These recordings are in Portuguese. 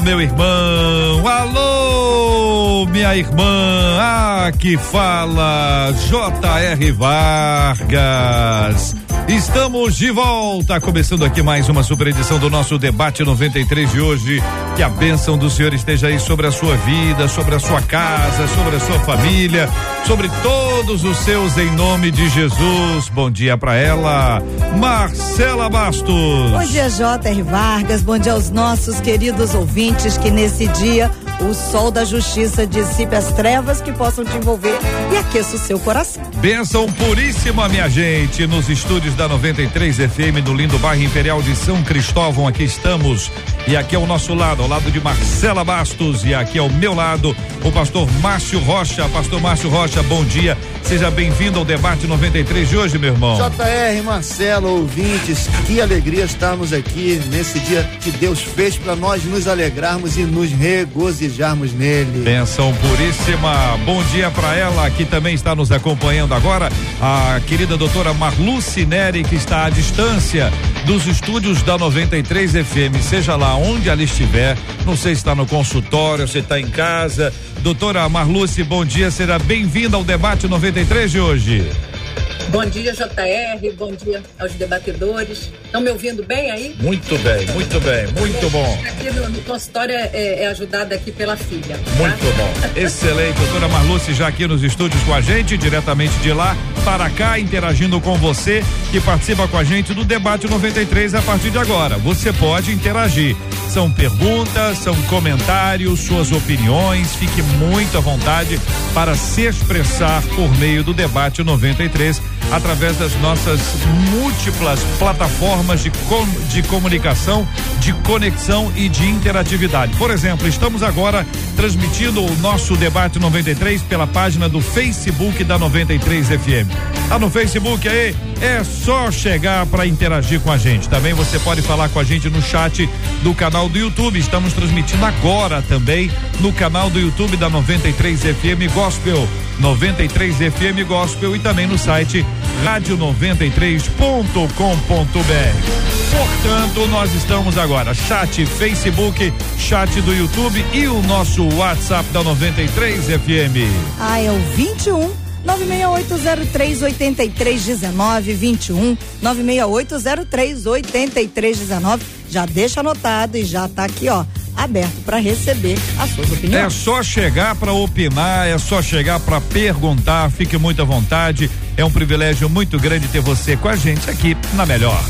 meu irmão. Alô, minha irmã. Ah, que fala J.R. Vargas. Estamos de volta, começando aqui mais uma super edição do nosso debate 93 de hoje. Que a bênção do Senhor esteja aí sobre a sua vida, sobre a sua casa, sobre a sua família, sobre todos os seus em nome de Jesus. Bom dia para ela, Marcela Bastos. Bom dia, J.R. Vargas. Bom dia aos nossos queridos ouvintes que nesse dia o sol da justiça dissipe as trevas que possam te envolver e aqueça o seu coração. Bênção puríssima, minha gente, nos estúdios da 93 FM do lindo bairro Imperial de São Cristóvão. Aqui estamos e aqui ao nosso lado, ao lado de Marcela Bastos e aqui ao meu lado, o pastor Márcio Rocha. Pastor Márcio Rocha, bom dia. Seja bem-vindo ao debate 93 de hoje, meu irmão. JR, Marcelo, ouvintes, que alegria estarmos aqui nesse dia que Deus fez para nós nos alegrarmos e nos regozijarmos nele. Benção puríssima. Bom dia para ela que também está nos acompanhando agora, a querida doutora Marluce Neri, que está à distância dos estúdios da 93 FM, seja lá onde ela estiver, não sei se está no consultório, se está em casa. Doutora Marluce, bom dia, seja bem-vinda ao debate 93 de hoje. Bom dia, JR. Bom dia aos debatedores. Estão me ouvindo bem aí? Muito bem, muito bem, muito bom. Aqui no, no consultório é, é, ajudada aqui pela filha. Tá? Muito bom. Excelente, doutora Marluce já aqui nos estúdios com a gente, diretamente de lá para cá, interagindo com você que participa com a gente do debate 93 a partir de agora. Você pode interagir. São perguntas, são comentários, suas opiniões. Fique muito à vontade para se expressar por meio do debate 93 através das nossas múltiplas plataformas de, com, de comunicação, de conexão e de interatividade. Por exemplo, estamos agora transmitindo o nosso debate 93 pela página do Facebook da 93 FM. Tá no Facebook aí? É só chegar para interagir com a gente. Também você pode falar com a gente no chat do canal do YouTube. Estamos transmitindo agora também no canal do YouTube da 93 FM Gospel. 93 FM Gospel e também no site rádio93.com.br. Portanto, nós estamos agora chat Facebook, chat do YouTube e o nosso WhatsApp da 93 FM. Ah, é o 21 96803 8319 21 96803 8319. Já deixa anotado e já tá aqui, ó aberto para receber as suas opiniões. É só chegar para opinar, é só chegar para perguntar, fique muito à vontade. É um privilégio muito grande ter você com a gente aqui na Melhor.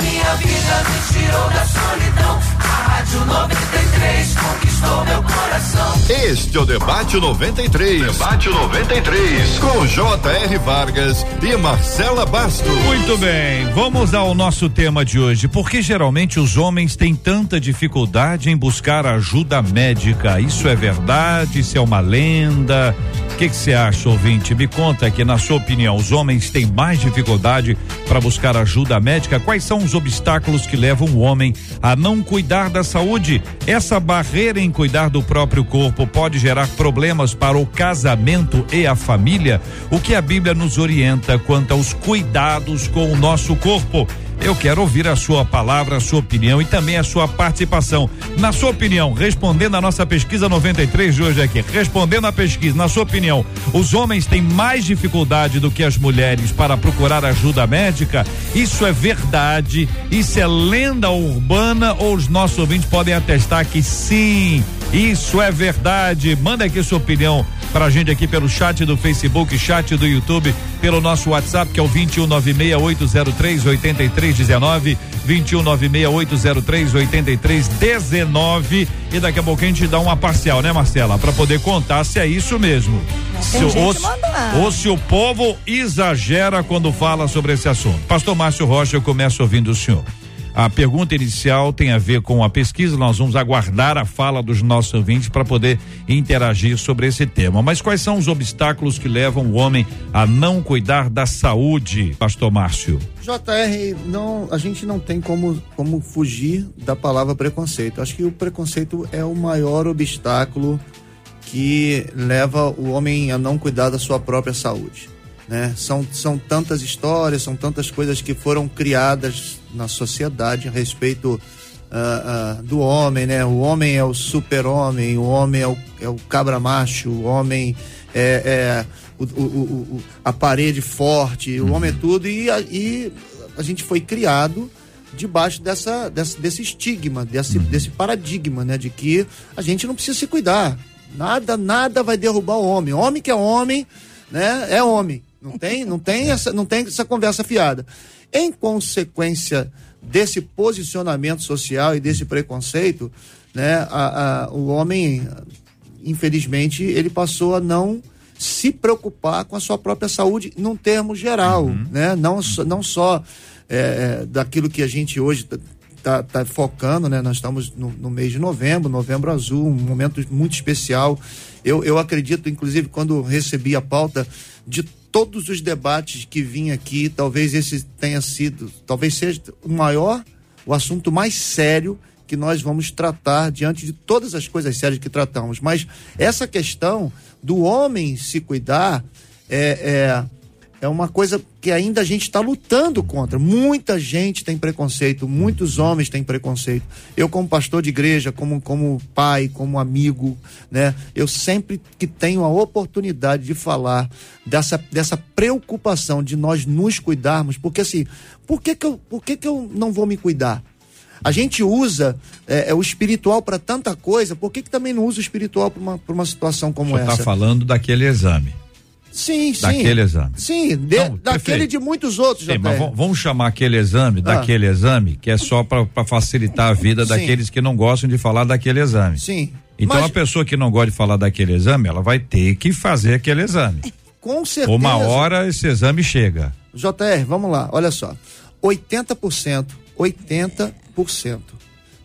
Minha vida, me tirou da solidão. A Rádio 93 conquistou meu coração. Este é o Debate 93. Debate 93. Com J.R. Vargas e Marcela Bastos. Muito bem, vamos ao nosso tema de hoje. Por que geralmente os homens têm tanta dificuldade em buscar ajuda médica? Isso é verdade? Isso é uma lenda? O que você acha, ouvinte? Me conta aqui, na sua opinião, os homens têm mais dificuldade para buscar ajuda médica? Quais são os obstáculos que levam o homem a não cuidar da saúde? Essa barreira em cuidar do próprio corpo pode gerar problemas para o casamento e a família? O que a Bíblia nos orienta quanto aos cuidados com o nosso corpo? Eu quero ouvir a sua palavra, a sua opinião e também a sua participação. Na sua opinião, respondendo a nossa pesquisa 93 de hoje aqui, respondendo a pesquisa, na sua opinião, os homens têm mais dificuldade do que as mulheres para procurar ajuda médica? Isso é verdade? Isso é lenda urbana ou os nossos ouvintes podem atestar que sim, isso é verdade? Manda aqui sua opinião pra gente aqui pelo chat do Facebook, chat do YouTube, pelo nosso WhatsApp que é o 21968038319, 21968038319 e daqui a pouco a gente dá uma parcial, né, Marcela, para poder contar se é isso mesmo. Se, ou, ou se o povo exagera quando fala sobre esse assunto. Pastor Márcio Rocha, eu começo ouvindo o senhor. A pergunta inicial tem a ver com a pesquisa, nós vamos aguardar a fala dos nossos ouvintes para poder interagir sobre esse tema. Mas quais são os obstáculos que levam o homem a não cuidar da saúde, pastor Márcio? JR, não, a gente não tem como, como fugir da palavra preconceito. Acho que o preconceito é o maior obstáculo que leva o homem a não cuidar da sua própria saúde. Né? São, são tantas histórias, são tantas coisas que foram criadas na sociedade a respeito uh, uh, do homem, né? O homem é o super-homem, o homem é o, é o cabra macho, o homem é, é o, o, o, a parede forte, o homem é tudo, e a, e a gente foi criado debaixo dessa, dessa desse estigma, desse, desse paradigma, né? De que a gente não precisa se cuidar. Nada, nada vai derrubar o homem. Homem que é homem, né? É homem. Não tem, não tem essa, não tem essa conversa fiada. Em consequência desse posicionamento social e desse preconceito, né, a, a, o homem, infelizmente, ele passou a não se preocupar com a sua própria saúde num termo geral, uhum. né? Não, não só é, é daquilo que a gente hoje está tá focando, né? Nós estamos no, no, mês de novembro, novembro azul, um momento muito especial. Eu, eu acredito, inclusive, quando recebi a pauta de todos os debates que vim aqui, talvez esse tenha sido, talvez seja o maior, o assunto mais sério que nós vamos tratar diante de todas as coisas sérias que tratamos. Mas essa questão do homem se cuidar é, é é uma coisa que ainda a gente está lutando contra. Muita gente tem preconceito, muitos homens têm preconceito. Eu, como pastor de igreja, como, como pai, como amigo, né? Eu sempre que tenho a oportunidade de falar dessa, dessa preocupação de nós nos cuidarmos, porque assim, por que, que, eu, por que, que eu não vou me cuidar? A gente usa é, é o espiritual para tanta coisa, por que, que também não usa o espiritual para uma, uma situação como Você essa? Você está falando daquele exame. Sim, sim. Daquele exame. Sim, de, Não, daquele de muitos outros. Sim, mas vamos chamar aquele exame, ah. daquele exame, que é só para facilitar a vida sim. daqueles que não gostam de falar daquele exame. Sim. Então mas... a pessoa que não gosta de falar daquele exame, ela vai ter que fazer aquele exame. Com certeza. Uma hora esse exame chega. JR, vamos lá, olha só. 80%, 80%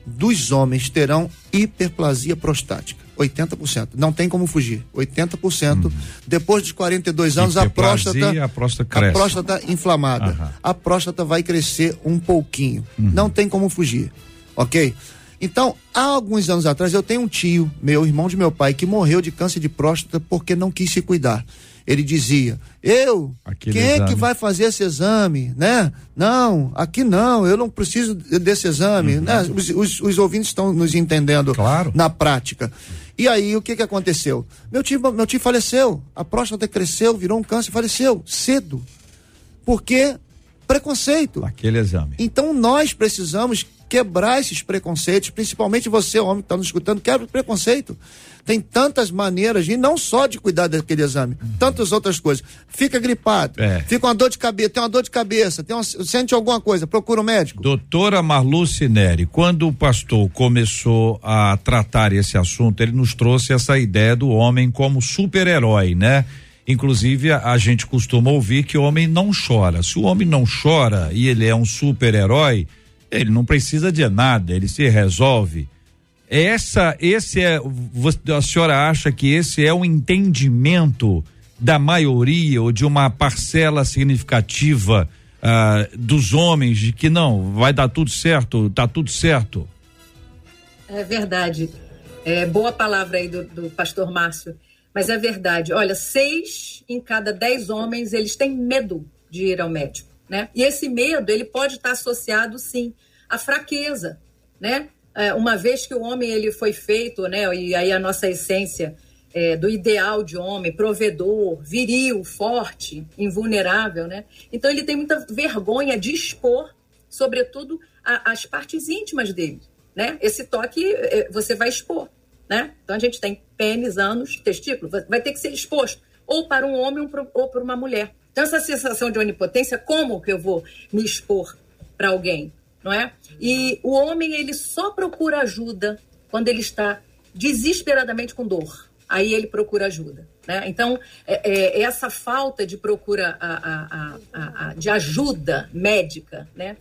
dos homens terão hiperplasia prostática. 80%. Não tem como fugir. 80%. Uhum. Depois dos 42 anos, a próstata, a próstata cresce. A próstata inflamada. Uhum. A próstata vai crescer um pouquinho. Uhum. Não tem como fugir. Ok? Então, há alguns anos atrás, eu tenho um tio, meu irmão de meu pai, que morreu de câncer de próstata porque não quis se cuidar ele dizia: Eu, Aquele quem exame. é que vai fazer esse exame, né? Não, aqui não, eu não preciso desse exame, uhum. né? Os, os, os, ouvintes estão nos entendendo claro. na prática. E aí, o que que aconteceu? Meu tio, meu tio faleceu, a próstata cresceu, virou um câncer, faleceu cedo. Porque preconceito. Aquele exame. Então nós precisamos quebrar esses preconceitos, principalmente você, homem que está nos escutando, quebra o preconceito. Tem tantas maneiras, e não só de cuidar daquele exame, uhum. tantas outras coisas. Fica gripado, é. fica uma dor de cabeça, tem uma dor de cabeça, tem uma, sente alguma coisa, procura um médico. Doutora Marlu Cineri, quando o pastor começou a tratar esse assunto, ele nos trouxe essa ideia do homem como super-herói, né? Inclusive, a, a, gente costuma ouvir que o homem não chora. Se o homem não chora e ele é um super-herói, ele não precisa de nada, ele se resolve. Essa, esse é, a senhora acha que esse é o entendimento da maioria ou de uma parcela significativa uh, dos homens de que não, vai dar tudo certo, tá tudo certo? É verdade. É boa palavra aí do, do pastor Márcio, mas é verdade. Olha, seis em cada dez homens eles têm medo de ir ao médico né? E esse medo, ele pode estar associado, sim, à fraqueza, né? É, uma vez que o homem ele foi feito, né? E aí a nossa essência é, do ideal de homem, provedor, viril, forte, invulnerável, né? Então ele tem muita vergonha de expor, sobretudo, a, as partes íntimas dele, né? Esse toque é, você vai expor, né? Então a gente tem pênis, ânus, testículo, vai ter que ser exposto ou para um homem ou para uma mulher. Então, essa sensação de onipotência, como que eu vou me expor para alguém, não é? E o homem, ele só procura ajuda quando ele está desesperadamente com dor. Aí ele procura ajuda. Né? Então, é, é essa falta de procura a, a, a, de ajuda médica, né?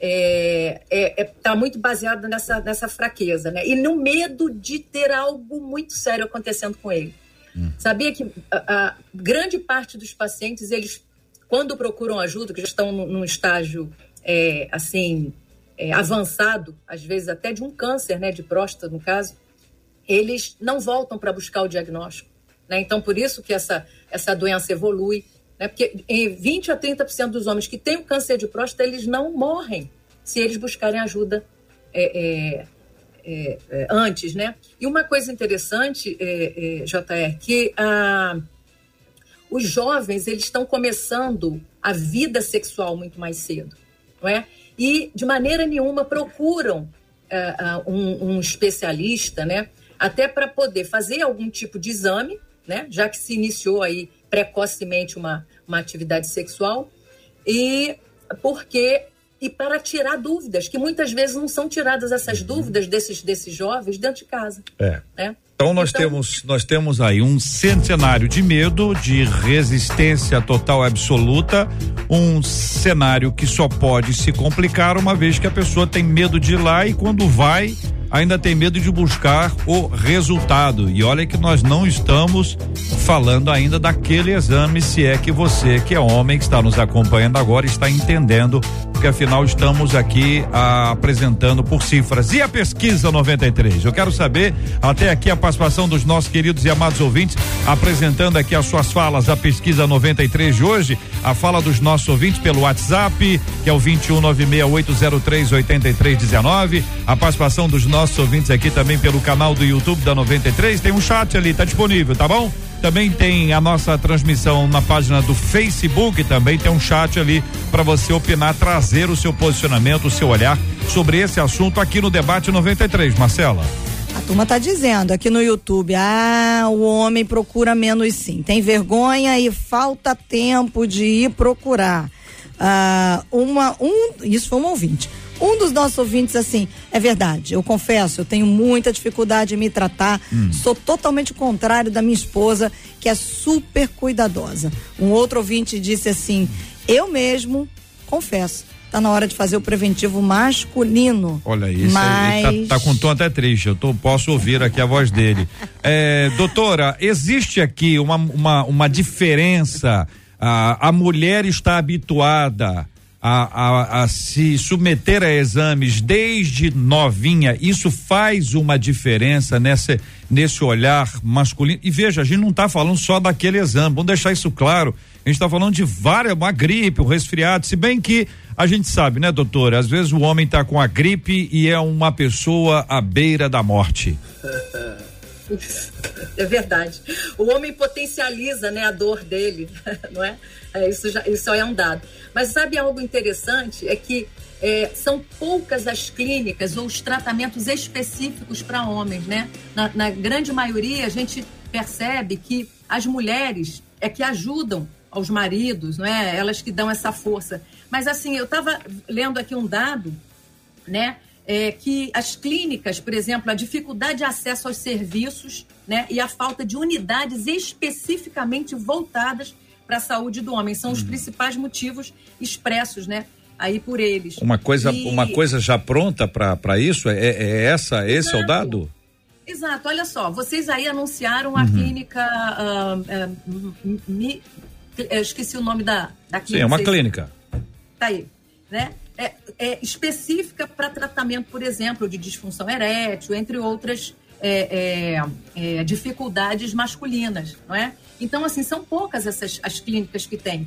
é, é, é, tá muito baseado nessa, nessa fraqueza, né? E no medo de ter algo muito sério acontecendo com ele. Sabia que a, a grande parte dos pacientes, eles, quando procuram ajuda, que já estão num, num estágio, é, assim, é, avançado, às vezes até de um câncer, né, de próstata, no caso, eles não voltam para buscar o diagnóstico. Né? Então, por isso que essa, essa doença evolui. Né? Porque em 20 a 30% dos homens que têm o câncer de próstata, eles não morrem se eles buscarem ajuda é, é, é, é, antes, né? E uma coisa interessante, é, é, JR, que os jovens eles estão começando a vida sexual muito mais cedo, não é? E de maneira nenhuma procuram ah, um, um especialista, né? Até para poder fazer algum tipo de exame, né? Já que se iniciou aí precocemente uma, uma atividade sexual e porque e para tirar dúvidas, que muitas vezes não são tiradas essas dúvidas desses, desses jovens dentro de casa. É. Né? Então nós Então- temos nós temos aí um cenário de medo, de resistência total absoluta, um cenário que só pode se complicar uma vez que a pessoa tem medo de ir lá e quando vai ainda tem medo de buscar o resultado. E olha que nós não estamos falando ainda daquele exame, se é que você que é homem que está nos acompanhando agora está entendendo, porque afinal estamos aqui ah, apresentando por cifras. E a pesquisa 93? Eu quero saber até aqui a participação dos nossos queridos e amados ouvintes, apresentando aqui as suas falas, a pesquisa 93 de hoje, a fala dos nossos ouvintes pelo WhatsApp, que é o 21968038319, a participação dos nossos ouvintes aqui também pelo canal do YouTube da 93, tem um chat ali, tá disponível, tá bom? Também tem a nossa transmissão na página do Facebook, também tem um chat ali para você opinar, trazer o seu posicionamento, o seu olhar sobre esse assunto aqui no debate 93, Marcela. A turma tá dizendo aqui no YouTube, ah, o homem procura menos sim. Tem vergonha e falta tempo de ir procurar. Ah, uma, um, isso foi um ouvinte. Um dos nossos ouvintes, assim, é verdade, eu confesso, eu tenho muita dificuldade em me tratar, sou totalmente contrário da minha esposa, que é super cuidadosa. Um outro ouvinte disse assim, eu mesmo, confesso, tá na hora de fazer o preventivo masculino. Olha isso, mas... aí, tá, tá com um tom até triste, eu tô, posso ouvir aqui a voz dele. É, doutora, existe aqui uma, uma, uma diferença, a, a mulher está habituada a, a, a se submeter a exames desde novinha, isso faz uma diferença nessa, nesse olhar masculino. E veja, a gente não está falando só daquele exame, vamos deixar isso claro. A gente está falando de várias, uma gripe, um resfriado, se bem que a gente sabe, né, doutora? Às vezes o homem está com a gripe e é uma pessoa à beira da morte. É verdade. O homem potencializa né, a dor dele, não é? É, isso, já, isso é um dado. Mas sabe algo interessante? É que é, são poucas as clínicas ou os tratamentos específicos para homens, né? Na, na grande maioria, a gente percebe que as mulheres é que ajudam aos maridos, não é? Elas que dão essa força. Mas assim, eu estava lendo aqui um dado, né? é, que as clínicas, por exemplo, a dificuldade de acesso aos serviços né, e a falta de unidades especificamente voltadas para a saúde do homem são os principais motivos expressos né, aí por eles. Uma coisa, E- uma coisa já pronta para isso? É, é essa, esse é o Exato. dado? Exato, olha só, vocês aí anunciaram a clínica. ah, ah, mi- eu esqueci o nome da, da clínica. Sim, é uma clínica. tá aí, né? É, é específica para tratamento, por exemplo, de disfunção erétil, entre outras é, é, é, dificuldades masculinas, não é? Então, assim, são poucas essas as clínicas que tem.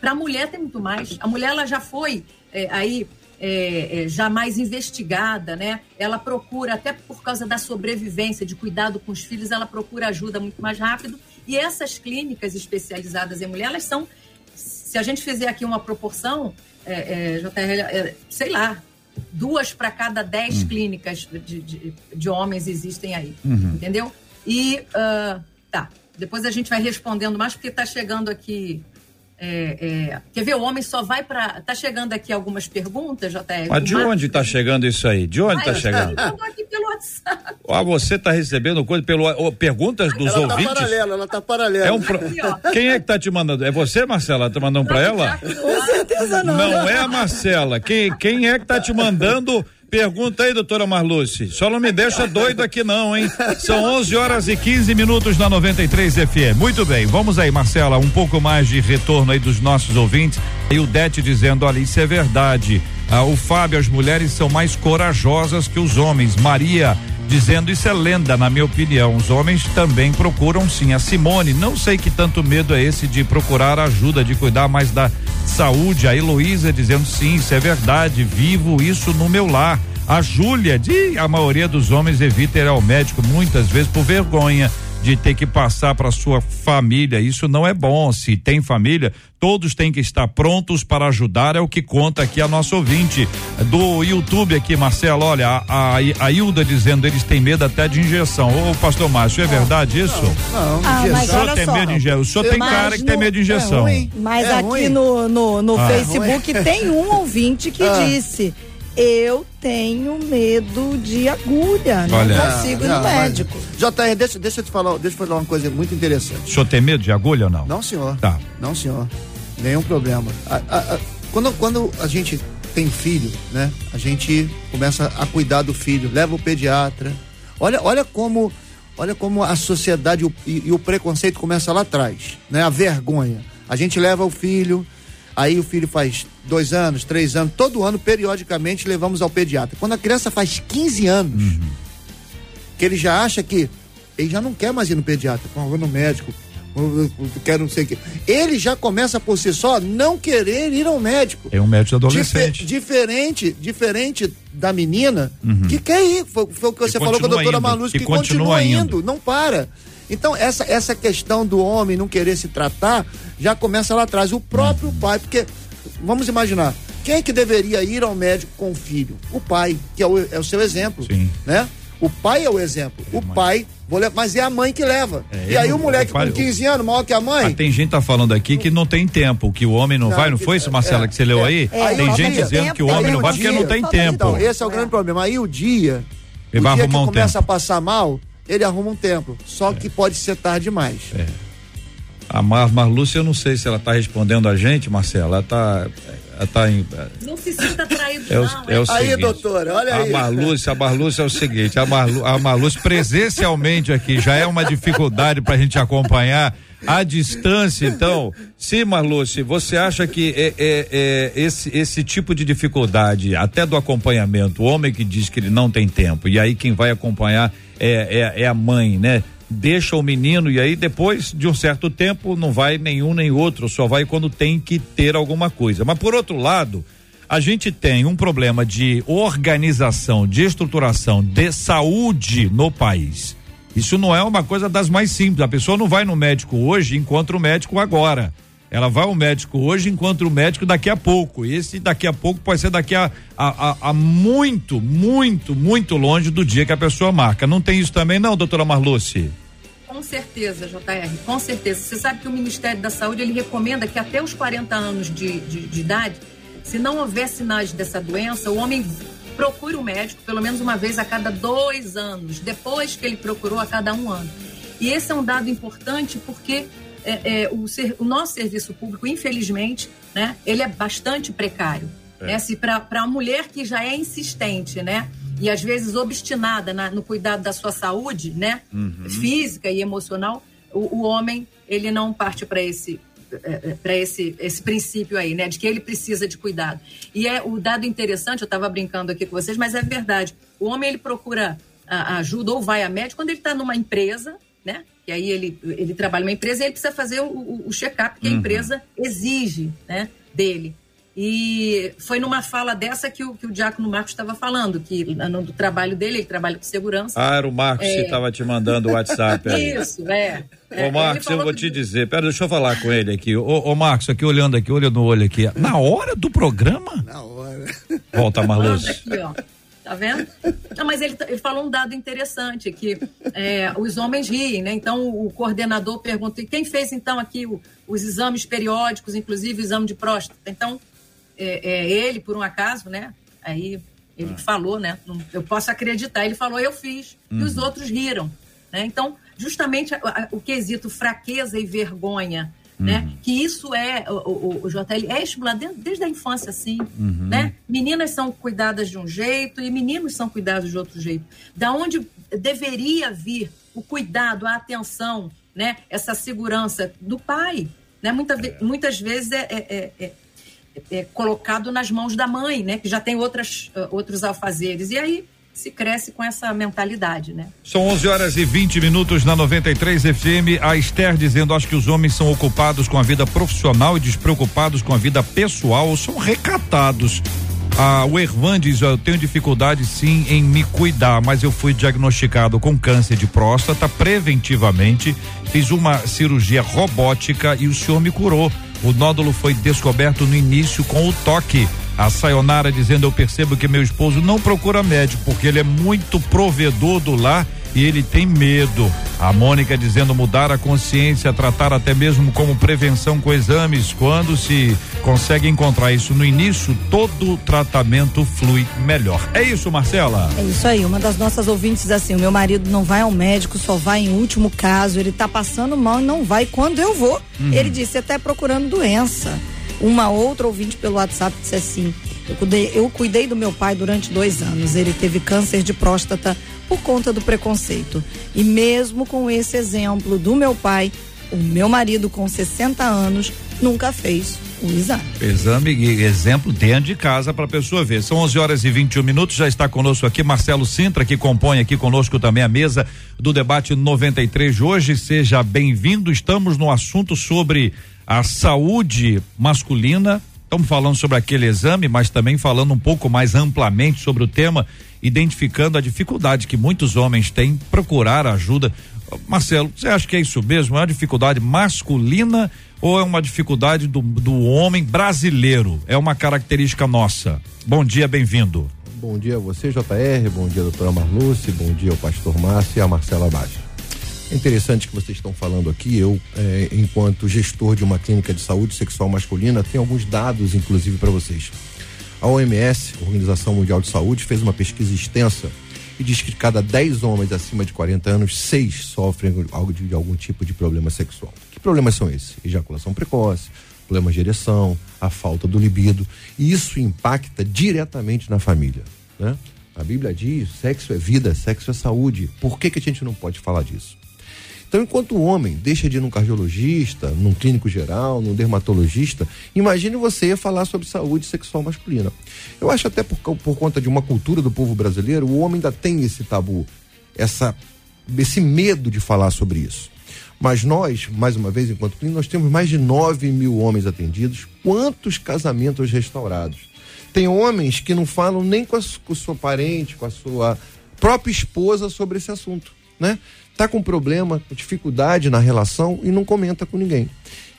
para a mulher tem muito mais. A mulher ela já foi é, aí é, é, já mais investigada, né? Ela procura até por causa da sobrevivência, de cuidado com os filhos, ela procura ajuda muito mais rápido. E essas clínicas especializadas em mulher, elas são se a gente fizer aqui uma proporção, é, é, JR, é, sei lá, duas para cada dez clínicas de, de, de homens existem aí, entendeu? E, ah, tá, depois a gente vai respondendo mais, porque está chegando aqui é, é, quer ver? O homem só vai para. Tá chegando aqui algumas perguntas, JR. Mas de onde está chegando isso aí? De onde está chegando? Eu aqui pelo WhatsApp. Ah, você está recebendo coisa pelo oh, perguntas dos Ela tá ouvintes? paralela, ela tá paralela. É um pro- Aqui. Quem é que tá te mandando? É você, Marcela? Tá mandando para ela? Com certeza não. Não é a Marcela. Quem, quem é que tá te mandando? Pergunta aí, doutora Marluce. Só não me deixa doido aqui não, hein? São 11 horas e 15 minutos na 93 FM. Muito bem, vamos aí, Marcela, um pouco mais de retorno aí dos nossos ouvintes. E o Dete dizendo, olha, isso é verdade. Ah, o Fábio, as mulheres são mais corajosas que os homens. Maria dizendo isso é lenda, na minha opinião. Os homens também procuram sim. A Simone, não sei que tanto medo é esse de procurar ajuda, de cuidar mais da saúde. A Heloísa dizendo sim, isso é verdade. Vivo isso no meu lar. A Júlia, de a maioria dos homens evita ir ao médico muitas vezes por vergonha de ter que passar para sua família. Isso não é bom. Se tem família, todos têm que estar prontos para ajudar. É o que conta aqui a nossa ouvinte do YouTube aqui, Marcelo. Olha, a, a, a Hilda dizendo eles têm medo até de injeção. Ô, pastor Márcio, é verdade isso? Não, Ah, injeção. mas o senhor tem só. medo de injeção? O senhor tem cara que tem no- medo de injeção. É ruim. Mas É aqui ruim. no, no, no Ah. Facebook tem um ouvinte que Ah. disse: Eu tenho medo de agulha, não Olha. consigo ir no Não, médico. JR, deixa, deixa eu te falar, deixa eu falar uma coisa muito O interessante. senhor tem medo de agulha ou não? Não, senhor. Tá. Não, senhor. Nenhum problema. A- a- a- quando, quando a gente tem filho, né? A gente começa a cuidar do filho, leva o pediatra. Olha, olha como, olha como a sociedade e o, e- e o preconceito começa lá atrás, né? A vergonha. A gente leva o filho, aí o filho faz dois anos, três anos, todo ano, periodicamente, levamos ao pediatra. Quando a criança faz 15 anos, que ele já acha que ele já não quer mais ir no pediatra, vou no médico, quero não sei o quê. Ele já começa por si só não querer ir ao médico. É um médico adolescente. diferente, diferente da menina que quer ir. Foi, foi o que você falou com a doutora indo, Maluz, que que, continua continua, indo. indo. não para. Então, essa, essa questão do homem não querer se tratar já começa lá atrás. O próprio pai, porque, vamos imaginar, quem é que deveria ir ao médico com o filho? O pai, que é o, é o seu exemplo. Sim. Né? O pai é o exemplo. o pai, vou levar, mas é a mãe que leva. É, e aí eu- o moleque falo- com 15 anos, maior que a mãe. Ah, tem gente tá falando aqui que não tem tempo, que o homem não, Não, vai, não que- foi isso, Marcela, é, que você leu é. aí? É, tem falta gente dizendo tempo, que o homem não vai porque dia, não tem de tempo. Então, esse é o grande problema. Aí o dia, Ele o vai dia que um começa tempo. a passar mal, ele arruma um tempo. Só que pode ser tarde demais. A Mar Marlúcia, eu não sei se ela tá respondendo a gente, Marcela. Ela tá. Ela tá em. Não se sinta traído, É o, não. é o Aí, seguinte, doutora, olha A aí. Marlúcia, a Marlúcia é o seguinte, a, Marlu, a Marlúcia presencialmente aqui já é uma dificuldade pra gente acompanhar a distância, então, se Marlúcia, você acha que é, é- é esse, esse tipo de dificuldade, até do acompanhamento, o homem que diz que ele não tem tempo, e aí quem vai acompanhar é, é, é a mãe, né? Deixa o menino e aí depois de um certo tempo não vai nenhum nem outro, só vai quando tem que ter alguma coisa. Mas por outro lado, a gente tem um problema de organização, de estruturação de saúde no país. Isso não é uma coisa das mais simples. A pessoa não vai no médico hoje e encontra o médico agora. Ela vai ao médico hoje encontra o médico daqui a pouco. Esse daqui a pouco pode ser daqui a, a, a- a muito, muito, muito longe do dia que a pessoa marca. Não tem isso também, não, doutora Marluce? Com certeza, JR, com certeza. Você sabe que o Ministério da Saúde ele recomenda que até os 40 anos de, de, de idade, se não houver sinais dessa doença, o homem procure o médico pelo menos uma vez a cada dois anos, depois que ele procurou a cada um ano. E esse é um dado importante porque é, é, o, ser- o nosso serviço público, infelizmente, né, ele é bastante precário. Né? Se para a mulher que já é insistente, né? E às vezes obstinada na- no cuidado da sua saúde, né? Física e emocional, o, o homem ele não parte para esse para esse, esse princípio aí, né? De que ele precisa de cuidado. E é o dado interessante, eu estava brincando aqui com vocês, mas é verdade. O homem ele procura ajuda ou vai a médico quando ele está numa empresa, né? Que aí ele, ele trabalha numa empresa e ele precisa fazer o, o- o check-up que a empresa exige, né? Dele. E foi numa fala dessa que o, que o Diácono Marcos estava falando, que no do trabalho dele, ele trabalha com segurança. Ah, era o Marcos que estava te mandando o WhatsApp aí. Isso, é. É, Ô, Marcos, eu vou que- te dizer. Pera, deixa eu falar com ele aqui. Ô, ô Marcos, aqui olhando aqui, olho no olho aqui. Na hora do programa? Na hora. Volta, Marluz. aqui, ó. Tá vendo? Não, mas ele, ele falou um dado interessante, que é, os homens riem, né? Então o coordenador perguntou, e quem fez então aqui o, os exames periódicos, inclusive o exame de próstata? Então, é, é ele, por um acaso, né? Aí ele falou, né? Não- Eu posso acreditar. Ele falou, eu fiz. E os outros riram. Né? Então, justamente o quesito fraqueza e vergonha, né? Que isso é, o, o, o JL é estimulado desde, desde a infância, assim, né? Meninas são cuidadas de um jeito e meninos são cuidados de outro jeito. Da onde deveria vir o cuidado, a atenção, né? Essa segurança do pai, né? Muita ve- Muitas vezes é- é- é- é é, colocado nas mãos da mãe, né? Que já tem outras, ah, outros alfazeres. E aí se cresce com essa mentalidade, né? São 11 horas e 20 minutos na 93 FM. A Esther dizendo: acho que os homens são ocupados com a vida profissional e despreocupados com a vida pessoal, ou são recatados. Ah, o Ervan diz: eu tenho dificuldade sim em me cuidar, mas eu fui diagnosticado com câncer de próstata preventivamente. Fiz uma cirurgia robótica e o senhor me curou. O nódulo foi descoberto no início com o toque. A Sayonara dizendo: Eu percebo que meu esposo não procura médico porque ele é muito provedor do lar e ele tem medo. A Mônica dizendo mudar a consciência, tratar até mesmo como prevenção com exames. Quando se consegue encontrar isso no início, todo o tratamento flui melhor. É isso, Marcela? É isso aí, uma das nossas ouvintes diz assim: o meu marido não vai ao médico, só vai em último caso, ele tá passando mal e não vai quando eu vou. Ele disse até procurando doença. Uma outra ouvinte pelo WhatsApp disse assim: eu cuidei, eu cuidei do meu pai durante dois anos. Ele teve câncer de próstata por conta do preconceito. E mesmo com esse exemplo do meu pai, o meu marido com 60 anos nunca fez o exame. Exame e exemplo dentro de casa para a pessoa ver. São 11 horas e 21 minutos. Já está conosco aqui Marcelo Sintra, que compõe aqui conosco também a mesa do debate 93 de hoje. Seja bem-vindo. Estamos no assunto sobre a saúde masculina. Estamos falando sobre aquele exame, mas também falando um pouco mais amplamente sobre o tema, identificando a dificuldade que muitos homens têm procurar ajuda. Marcelo, você acha que é isso mesmo? É uma dificuldade masculina ou é uma dificuldade do, do homem brasileiro? É uma característica nossa. Bom dia, bem-vindo. Bom dia a você, JR. Bom dia, doutora Marluce. Bom dia ao pastor Márcio e a Marcela Baixo. É interessante que vocês estão falando aqui. Eu, eh, enquanto gestor de uma clínica de saúde sexual masculina, tenho alguns dados, inclusive, para vocês. A OMS, Organização Mundial de Saúde, fez uma pesquisa extensa e diz que cada 10 homens acima de 40 anos, 6 sofrem algo de, de algum tipo de problema sexual. Que problemas são esses? Ejaculação precoce, problemas de ereção, a falta do libido. E isso impacta diretamente na família. Né? A Bíblia diz: sexo é vida, sexo é saúde. Por que, que a gente não pode falar disso? Então, enquanto o homem deixa de ir num cardiologista, num clínico geral, num dermatologista, imagine você falar sobre saúde sexual masculina. Eu acho até por, por conta de uma cultura do povo brasileiro, o homem ainda tem esse tabu, essa, esse medo de falar sobre isso. Mas nós, mais uma vez, enquanto clínica, nós temos mais de 9 mil homens atendidos. Quantos casamentos restaurados? Tem homens que não falam nem com a, com o seu parente, com a sua própria esposa sobre esse assunto, né? Tá com problema, dificuldade na relação e não comenta com ninguém.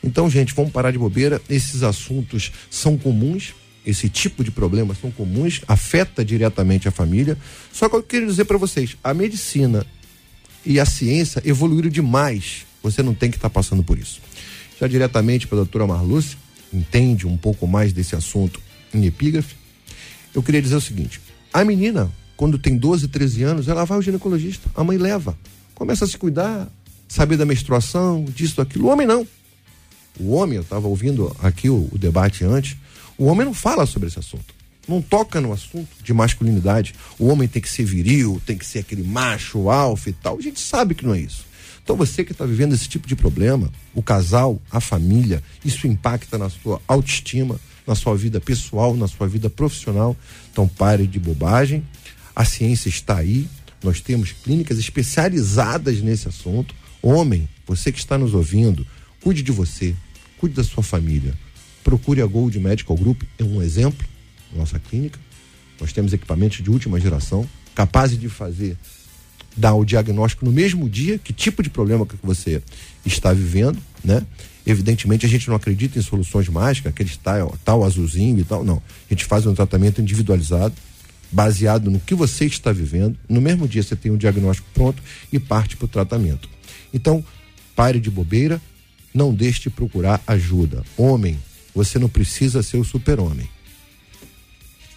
Então, gente, vamos parar de bobeira. Esses assuntos são comuns, esse tipo de problema são comuns, afeta diretamente a família. Só que eu quero dizer para vocês, a medicina e a ciência evoluíram demais. Você não tem que estar passando por isso. Já diretamente para a doutora Marluce, entende um pouco mais desse assunto em epígrafe, eu queria dizer o seguinte: a menina, quando tem 12, 13 anos, ela vai ao ginecologista, a mãe leva, começa a se cuidar, saber da menstruação, disso, daquilo. O homem não. O homem, eu estava ouvindo aqui o, o debate antes, o homem não fala sobre esse assunto. Não toca no assunto de masculinidade. O homem tem que ser viril, tem que ser aquele macho, alfa e tal. A gente sabe que não é isso. Então você que está vivendo esse tipo de problema, o casal, a família, isso impacta na sua autoestima, na sua vida pessoal, na sua vida profissional. Então pare de bobagem. A ciência está aí. Nós temos clínicas especializadas nesse assunto. Homem, você que está nos ouvindo, cuide de você, cuide da sua família. Procure a Gold Medical Group, é um exemplo, nossa clínica. Nós temos equipamentos de última geração, capazes de fazer, dar o diagnóstico no mesmo dia, que tipo de problema que você está vivendo, né? Evidentemente, a gente não acredita em soluções mágicas, aquele tal, tal azulzinho e tal, não. A gente faz um tratamento individualizado, baseado no que você está vivendo. No mesmo dia você tem um diagnóstico pronto e parte para o tratamento. Então, pare de bobeira, não deixe de procurar ajuda. Homem, você não precisa ser o super-homem.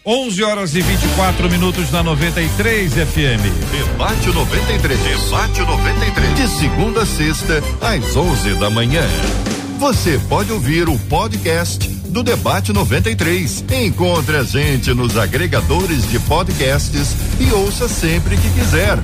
11 horas e 24 minutos na 93 FM. Debate 93. Debate 93. De segunda a sexta, às 11 da manhã. Você pode ouvir o podcast do Debate 93. Encontre a gente nos agregadores de podcasts e ouça sempre que quiser.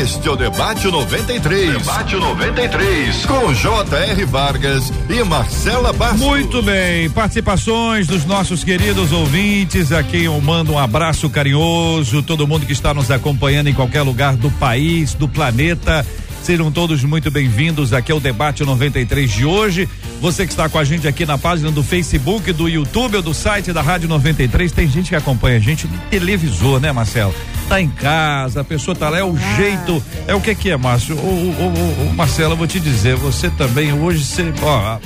Este é o Debate 93. Debate 93. Com J.R. Vargas e Marcela Bastos. Muito bem, participações dos nossos queridos ouvintes, a quem eu mando um abraço carinhoso, todo mundo que está nos acompanhando em qualquer lugar do país, do planeta. Sejam todos muito bem-vindos aqui ao debate 93 de hoje. Você que está com a gente aqui na página do Facebook, do YouTube ou do site da Rádio 93, tem gente que acompanha a gente no televisor, né, Marcelo? Tá em casa, a pessoa tá lá, é o jeito. É o que que é, Márcio? O, o, o, o Marcelo, eu vou te dizer, você também hoje, você, ó,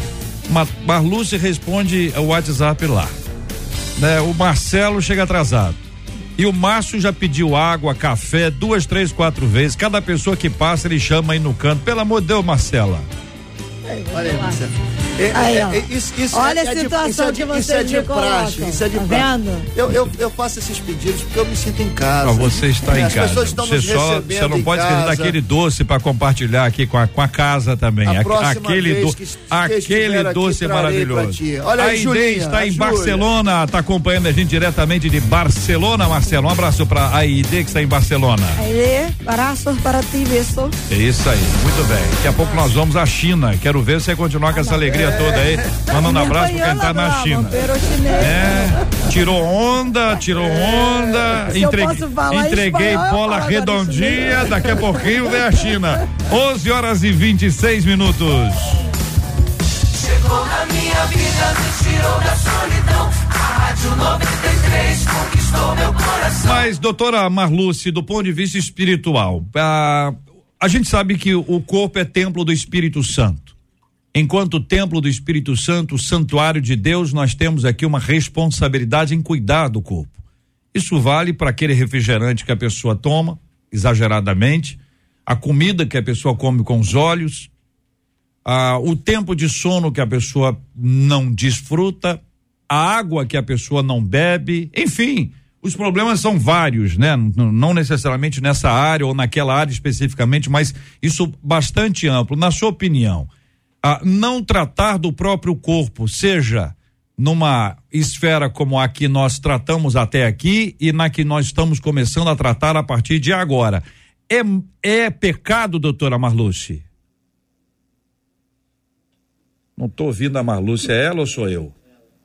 Ma- Marluce responde o WhatsApp lá. Né? O Marcelo chega atrasado. E o Márcio já pediu água, café, duas, três, quatro vezes. Cada pessoa que passa, ele chama aí no canto. Pelo amor de Deus, Marcela. Olha aí, Marcelo. É, Aí, é, ó. é, isso, isso Olha é, a é situação é de, que Isso é de me praxe, colocam. isso é de Tá praxe. vendo? Eu, eu, eu faço esses pedidos porque eu me sinto em casa. Ah, você está É, em As casa. pessoas estão Você nos só, recebendo você não pode esquecer daquele doce para compartilhar aqui com a, com a casa também. A A- aquele do, que que aquele aqui, doce pra maravilhoso. Olha a aí, Inês Julinha, está a em Júlia. Barcelona, está acompanhando a gente diretamente de Barcelona, Marcelo. Um abraço para a ID que está em Barcelona. Aí, abraços para ti, beijo. É isso aí, muito bem. Daqui a pouco nós vamos à China. Quero ver você continuar com essa alegria toda aí. Mandando um abraço para quem tá na China. É, tirou onda, tirou onda. Entregue- entreguei bola redondinha. Daqui a pouquinho vem a China. 11 horas e 26 minutos. Chegou na minha vida, me tirou da solidão. A Rádio 93 conquistou meu coração. Mas, doutora Marluce, do ponto de vista espiritual, a, a gente sabe que o corpo é templo do Espírito Santo. Enquanto templo do Espírito Santo, santuário de Deus, nós temos aqui uma responsabilidade em cuidar do corpo. Isso vale para aquele refrigerante que a pessoa toma, exageradamente, a comida que a pessoa come com os olhos, ah, o tempo de sono que a pessoa não desfruta, a água que a pessoa não bebe, enfim, os problemas são vários, né? Não necessariamente nessa área ou naquela área especificamente, mas isso bastante amplo. Na sua opinião, ah, não tratar do próprio corpo, seja numa esfera como a que nós tratamos até aqui e na que nós estamos começando a tratar a partir de agora, é, é pecado, doutora Marluce? Não estou ouvindo a Marluce, é ela ou sou eu?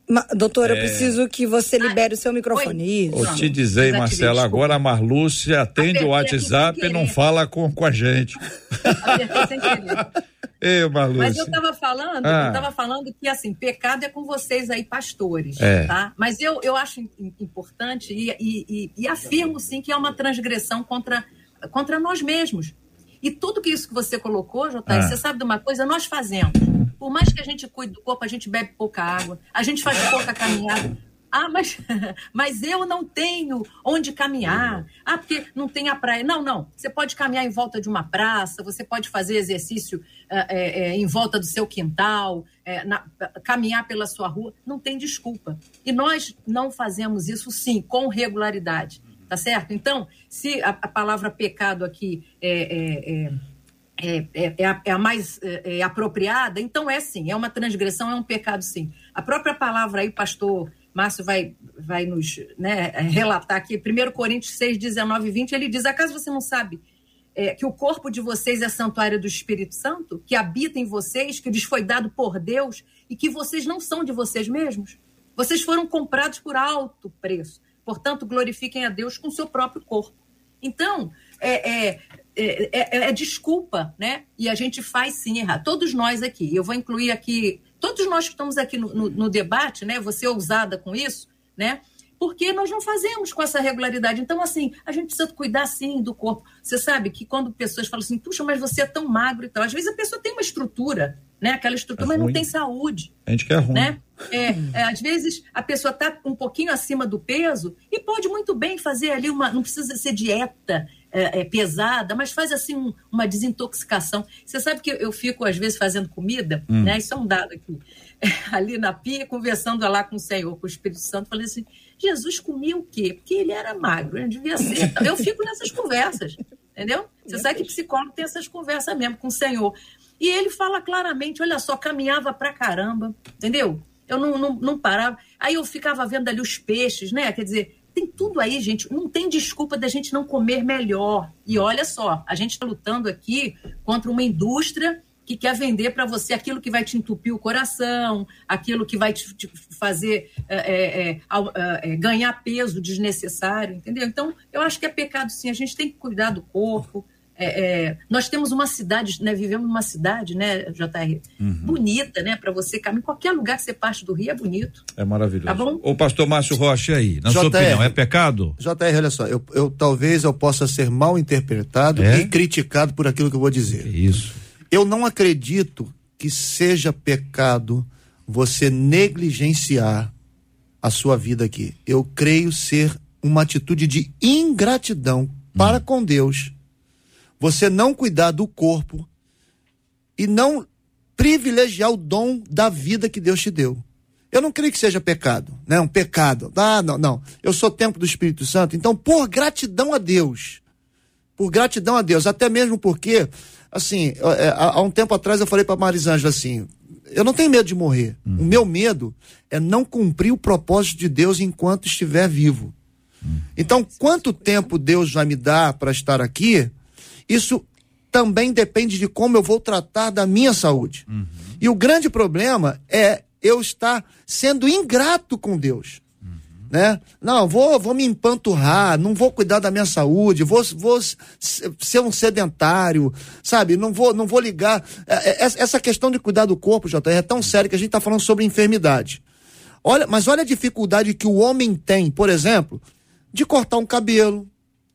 Ma- doutor, É. eu preciso que você libere o seu microfone. Isso. Vou te dizer, Marcela, desculpa. agora a Marluce atende o WhatsApp e não fala com, com a gente. Marluce. Mas eu estava falando, Ah. eu estava falando que assim, pecado é com vocês aí, pastores, É. tá? Mas eu, eu acho im- importante e, e, e- afirmo sim que é uma transgressão contra, contra nós mesmos. E tudo que isso que você colocou, JR, Ah. você sabe de uma coisa, nós fazemos. Por mais que a gente cuide do corpo, a gente bebe pouca água, a gente faz pouca caminhada. Ah, mas, mas eu não tenho onde caminhar. Ah, porque não tem a praia. Não, não. Você pode caminhar em volta de uma praça, você pode fazer exercício eh, eh, eh, em volta do seu quintal, eh, na- caminhar pela sua rua. Não tem desculpa. E nós não fazemos isso, sim, com regularidade. Tá certo? Então, se a, a palavra pecado aqui é- é- é é, é- é a, é a mais é, é apropriada, então é sim, é uma transgressão, é um pecado sim. A própria palavra aí, pastor Márcio vai, vai nos né, relatar aqui, 1 Coríntios 6, 19 e 20, ele diz: acaso você não sabe é, que o corpo de vocês é santuário do Espírito Santo, que habita em vocês, que lhes foi dado por Deus e que vocês não são de vocês mesmos? Vocês foram comprados por alto preço. Portanto, glorifiquem a Deus com o seu próprio corpo. Então, é, é, é, é- é desculpa, né? E a gente faz sim errar. Todos nós aqui, eu vou incluir aqui, todos nós que estamos aqui no, no- no debate, né? Você ousada com isso, né? porque nós não fazemos com essa regularidade. Então, assim, a gente precisa cuidar, sim, do corpo. Você sabe que quando pessoas falam assim, puxa, mas você é tão magro e tal, às vezes a pessoa tem uma estrutura, né? Aquela estrutura, É mas não ruim. tem saúde. A gente quer ruim. Né? É, é, às vezes a pessoa está um pouquinho acima do peso e pode muito bem fazer ali uma. Não precisa ser dieta é, é, pesada, mas faz assim um- uma desintoxicação. Você sabe que eu fico, às vezes, fazendo comida, né? Isso é um dado aqui. ali na pia, conversando lá com o Senhor, com o Espírito Santo, falei assim: Jesus comia o quê? Porque ele era magro, ele devia ser. Eu fico nessas conversas, entendeu? Você sabe que psicólogo tem essas conversas mesmo com o Senhor. E ele fala claramente: olha só, caminhava pra caramba, entendeu? Eu não, não, não parava. Aí eu ficava vendo ali os peixes, né? Quer dizer, tem tudo aí, gente. Não tem desculpa da gente não comer melhor. E olha só, a gente está lutando aqui contra uma indústria que quer vender para você aquilo que vai te entupir o coração, aquilo que vai te, te fazer é, é, é, é, é, ganhar peso desnecessário, entendeu? Então, eu acho que é pecado sim. A gente tem que cuidar do corpo. É, é, nós temos uma cidade, né, vivemos numa cidade, né, JR, bonita, né, para você caminhar. Em qualquer lugar que você parte do Rio é bonito. É maravilhoso. Tá bom? Ô, pastor Márcio Rocha, aí, na sua JR. opinião, é pecado? JR, olha só, eu, eu- talvez eu possa ser mal interpretado É? e criticado por aquilo que eu vou dizer. isso. Eu não acredito que seja pecado você negligenciar a sua vida aqui. Eu creio ser uma atitude de ingratidão para com Deus. Você não cuidar do corpo e não privilegiar o dom da vida que Deus te deu. Eu não creio que seja pecado, né? Um pecado. Ah, não, não. Eu sou templo do Espírito Santo, então por gratidão a Deus, por gratidão a Deus, até mesmo porque, assim, é, há um tempo atrás eu falei para Marisângela assim, eu não tenho medo de morrer. O meu medo é não cumprir o propósito de Deus enquanto estiver vivo. Então, quanto tempo Deus vai me dar para estar aqui, isso também depende de como eu vou tratar da minha saúde. E o grande problema é eu estar sendo ingrato com Deus. Né? Não, vou, vou me empanturrar, não vou cuidar da minha saúde, vou, vou ser um sedentário, sabe? Não vou, não vou ligar. É, é, Essa questão de cuidar do corpo, JR, é tão sério que a gente está falando sobre enfermidade. Olha, mas olha a dificuldade que o homem tem, por exemplo, de cortar um cabelo,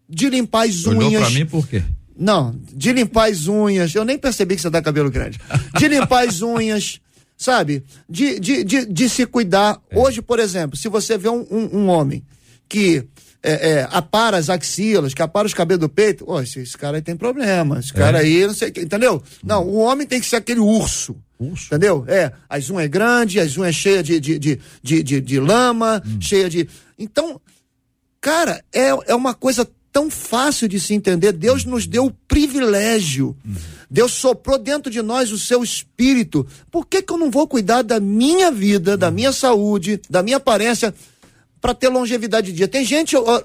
de limpar as Olhou unhas. pra mim por quê? Não, de limpar as unhas. Eu nem percebi que você tá com cabelo grande. De limpar as unhas, sabe? De, de, de, de se cuidar. Hoje, por exemplo, se você vê um, um, um homem que é, é, apara as axilas, que apara os cabelos do peito, ô, esse, esse cara aí tem problema. Esse cara aí, não sei o que, entendeu? Não, o homem tem que ser aquele urso. Urso? Entendeu? É, as unhas grandes, as unhas cheias de, de, de, de, de, de lama, cheia de. Então, Cara, é, é uma coisa tão fácil de se entender. Deus nos deu o privilégio. Deus soprou dentro de nós o seu espírito. Por que, que eu não vou cuidar da minha vida, da minha saúde, da minha aparência, para ter longevidade de dia? Tem gente, ó,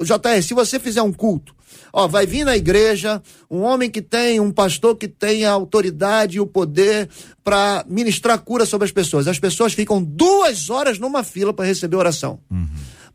JR, se você fizer um culto, ó, vai vir na igreja um homem que tem, um pastor que tem a autoridade e o poder para ministrar cura sobre as pessoas. As pessoas ficam duas horas numa fila para receber oração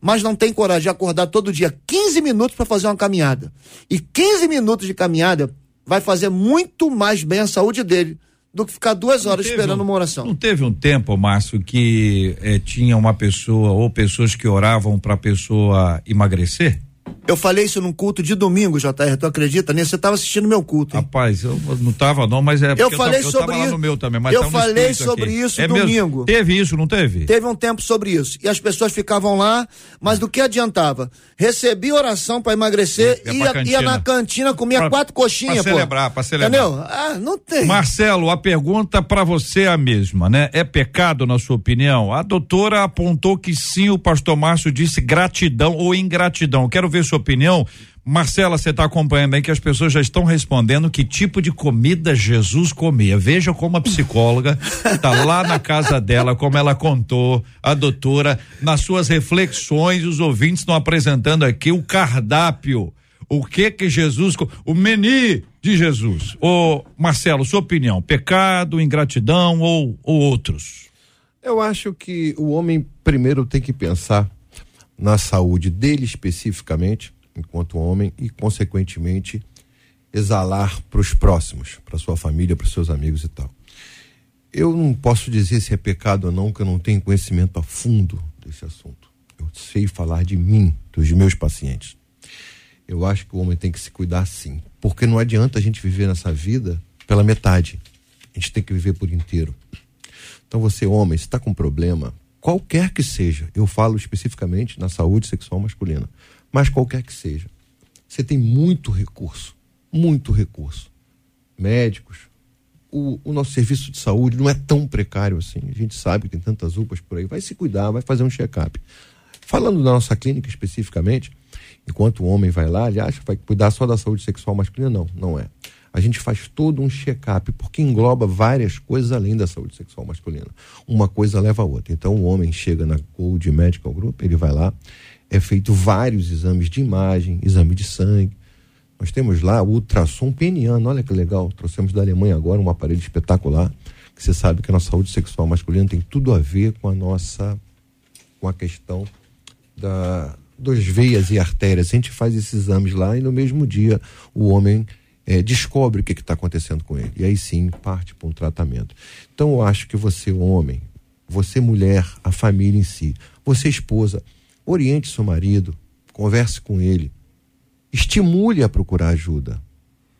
mas não tem coragem de acordar todo dia 15 minutos para fazer uma caminhada. E 15 minutos de caminhada vai fazer muito mais bem à saúde dele do que ficar duas horas esperando um- uma oração. Não teve um tempo, Márcio, que eh, tinha uma pessoa ou pessoas que oravam para a pessoa emagrecer? Eu falei isso num culto de domingo, JR, tu acredita nisso? Você estava assistindo meu culto, hein? Rapaz, eu não tava não, mas é porque Eu falei tava, eu sobre tava lá isso. no meu também, mas Eu tá no falei sobre aqui. isso é mesmo? domingo. Teve isso, não teve? Teve um tempo sobre isso. E as pessoas ficavam lá, mas do que adiantava? Recebi oração para emagrecer, Ia pra ia, ia cantina. na cantina, comia Pra- quatro coxinhas, pra pô. celebrar, pra celebrar. Entendeu? Ah, não tem. Marcelo, a pergunta para você é a mesma, né? É pecado, na sua opinião? A doutora apontou que sim, o pastor Márcio disse gratidão ou ingratidão. Quero ver sua opinião. Marcela, você está acompanhando aí que as pessoas já estão respondendo que tipo de comida Jesus comia. Veja como a psicóloga está lá na casa dela, como ela contou, a doutora, nas suas reflexões, os ouvintes estão apresentando aqui o cardápio. O que que Jesus, o menu de Jesus. Ô, Marcelo, sua opinião, pecado, ingratidão ou, ou outros? Eu acho que o homem primeiro tem que pensar na saúde dele especificamente, enquanto homem, e consequentemente exalar para os próximos, para sua família, para seus amigos e tal. Eu não posso dizer se é pecado ou não, que eu não tenho conhecimento a fundo desse assunto. Eu sei falar de mim, dos meus pacientes. Eu acho que o homem tem que se cuidar sim. Porque não adianta a gente viver nessa vida pela metade. A gente tem que viver por inteiro. Então, você, homem, se está com problema, qualquer que seja, eu falo especificamente na saúde sexual masculina, mas qualquer que seja, você tem muito recurso, muito recurso. Médicos, o, o, nosso serviço de saúde não é tão precário assim. A gente sabe que tem tantas UPAs por aí. Vai se cuidar, vai fazer um check-up. Falando da nossa clínica especificamente, enquanto o homem vai lá, ele acha que vai cuidar só da saúde sexual masculina. Não, não é. A gente faz todo um check-up, porque engloba várias coisas além da saúde sexual masculina. Uma coisa leva a outra. Então, o homem chega na Gold Medical Group, ele vai lá, é feito vários exames de imagem, exame de sangue. Nós temos lá o ultrassom peniano, olha que legal. Trouxemos da Alemanha agora um aparelho espetacular, que você sabe que a nossa saúde sexual masculina tem tudo a ver com a nossa, com a questão da, das veias e artérias. A gente faz esses exames lá e no mesmo dia o homem é, descobre o que está acontecendo com ele. E aí sim parte para um tratamento. Então eu acho que você, homem, você, mulher, a família em si, você, esposa, oriente seu marido, converse com ele, estimule a procurar ajuda.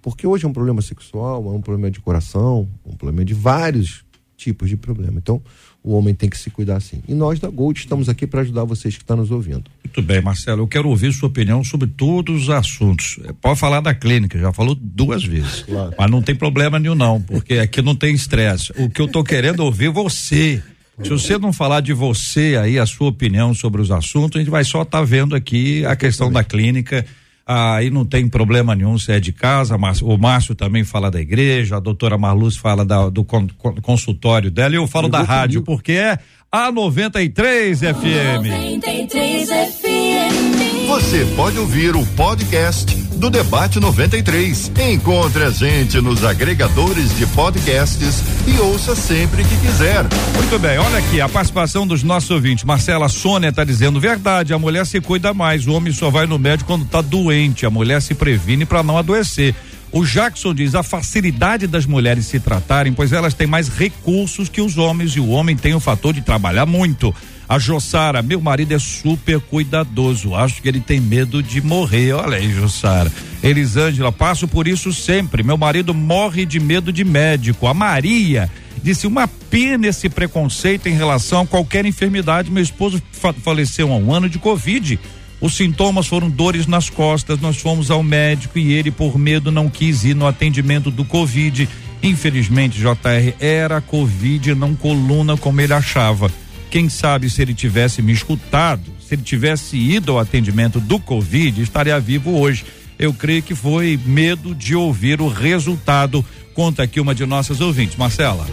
Porque hoje é um problema sexual, é um problema de coração, um problema de vários tipos de problema. Então, o homem tem que se cuidar assim. E nós da Gold estamos aqui para ajudar vocês que estão nos ouvindo. Muito bem, Marcelo. Eu quero ouvir sua opinião sobre todos os assuntos. Pode falar da clínica, já falou duas vezes. Claro. Mas não tem problema nenhum, não, porque aqui não tem estresse. O que eu estou querendo ouvir é você. Se você não falar de você aí, a sua opinião sobre os assuntos, a gente vai só estar tá vendo aqui a questão da clínica aí não tem problema nenhum se é de casa, mas o Márcio também fala da igreja, a doutora Marluz fala da, do con, consultório dela e eu falo eu da rádio, comigo. porque é a 93 FM. 93 FM. Você pode ouvir o podcast do Debate 93. Encontre a gente nos agregadores de podcasts e ouça sempre que quiser. Muito bem, olha aqui a participação dos nossos ouvintes. Marcela Sônia está dizendo verdade, a mulher se cuida mais, o homem só vai no médico quando está doente, a mulher se previne para não adoecer. O Jackson diz a facilidade das mulheres se tratarem, pois elas têm mais recursos que os homens e o homem tem o fator de trabalhar muito. A Jossara, meu marido é super cuidadoso. Acho que ele tem medo de morrer. Olha aí, Jossara. Elisângela, passo por isso sempre. Meu marido morre de medo de médico. A Maria disse uma pena esse preconceito em relação a qualquer enfermidade. Meu esposo fa faleceu há um ano de Covid. Os sintomas foram dores nas costas. Nós fomos ao médico e ele, por medo, não quis ir no atendimento do Covid. Infelizmente, JR era Covid, não coluna como ele achava. Quem sabe se ele tivesse me escutado, se ele tivesse ido ao atendimento do Covid, estaria vivo hoje. Eu creio que foi medo de ouvir o resultado. Conta aqui uma de nossas ouvintes, Marcela.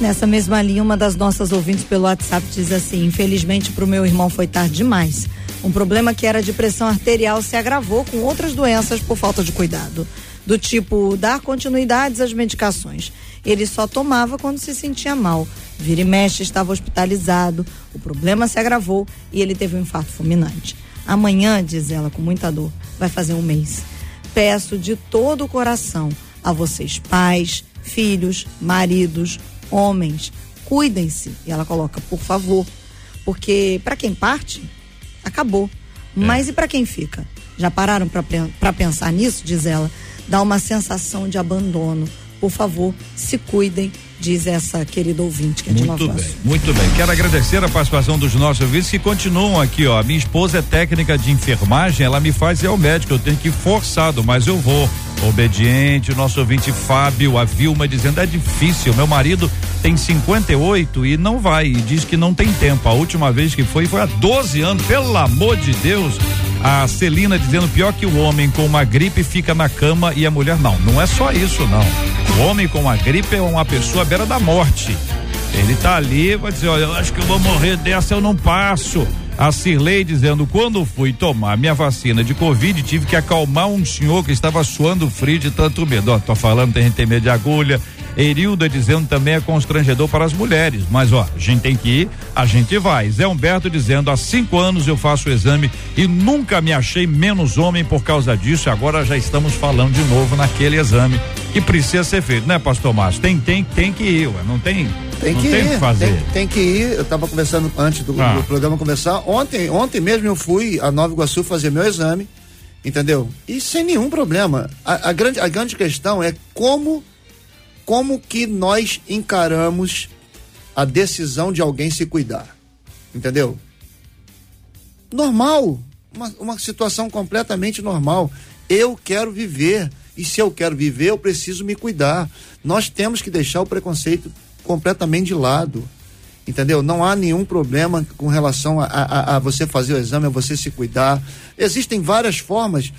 Nessa mesma linha, uma das nossas ouvintes pelo WhatsApp diz assim: infelizmente para o meu irmão foi tarde demais. Um problema que era de pressão arterial se agravou com outras doenças por falta de cuidado, do tipo dar continuidades às medicações. Ele só tomava quando se sentia mal. Vira e mexe, estava hospitalizado, o problema se agravou e ele teve um infarto fulminante. Amanhã, diz ela com muita dor, vai fazer um mês. Peço de todo o coração a vocês, pais, filhos, maridos, homens, cuidem-se. E ela coloca, por favor, porque para quem parte, acabou. É. Mas e para quem fica? Já pararam para pensar nisso? Diz ela. Dá uma sensação de abandono. Por favor, se cuidem diz essa querida ouvinte que é muito bem, muito bem. Quero agradecer a participação dos nossos ouvintes que continuam aqui, ó. Minha esposa é técnica de enfermagem, ela me faz ir ao médico, eu tenho que ir forçado, mas eu vou. Obediente, o nosso ouvinte Fábio, a Vilma dizendo é difícil, meu marido tem 58 e não vai, e diz que não tem tempo. A última vez que foi foi há 12 anos, pelo amor de Deus. A Celina dizendo pior que o homem com uma gripe fica na cama e a mulher não. Não é só isso, não. O homem com uma gripe é uma pessoa à beira da morte. Ele tá ali, vai dizer, olha, eu acho que eu vou morrer dessa, eu não passo. A Cirlei dizendo, quando fui tomar minha vacina de Covid, tive que acalmar um senhor que estava suando frio de tanto medo. Ó, tô falando, tem gente tem medo de agulha, Erilda dizendo também é constrangedor para as mulheres. Mas ó, a gente tem que ir, a gente vai. Zé Humberto dizendo: há cinco anos eu faço o exame e nunca me achei menos homem por causa disso. E agora já estamos falando de novo naquele exame que precisa ser feito, né, Pastor Márcio? Tem, tem, tem que ir, ué, não tem Tem que tem ir, que fazer. Tem, tem que ir. Eu estava conversando antes do, Ah. do programa conversar. Ontem, ontem mesmo eu fui a Nova Iguaçu fazer meu exame, entendeu? E sem nenhum problema. A, a grande, a grande questão é como, como que nós encaramos a decisão de alguém se cuidar, entendeu? Normal, uma, uma situação completamente normal. Eu quero viver e se eu quero viver, eu preciso me cuidar. Nós temos que deixar o preconceito completamente de lado. Entendeu? Não há nenhum problema com relação a, a- a você fazer o exame, a você se cuidar. Existem várias formas.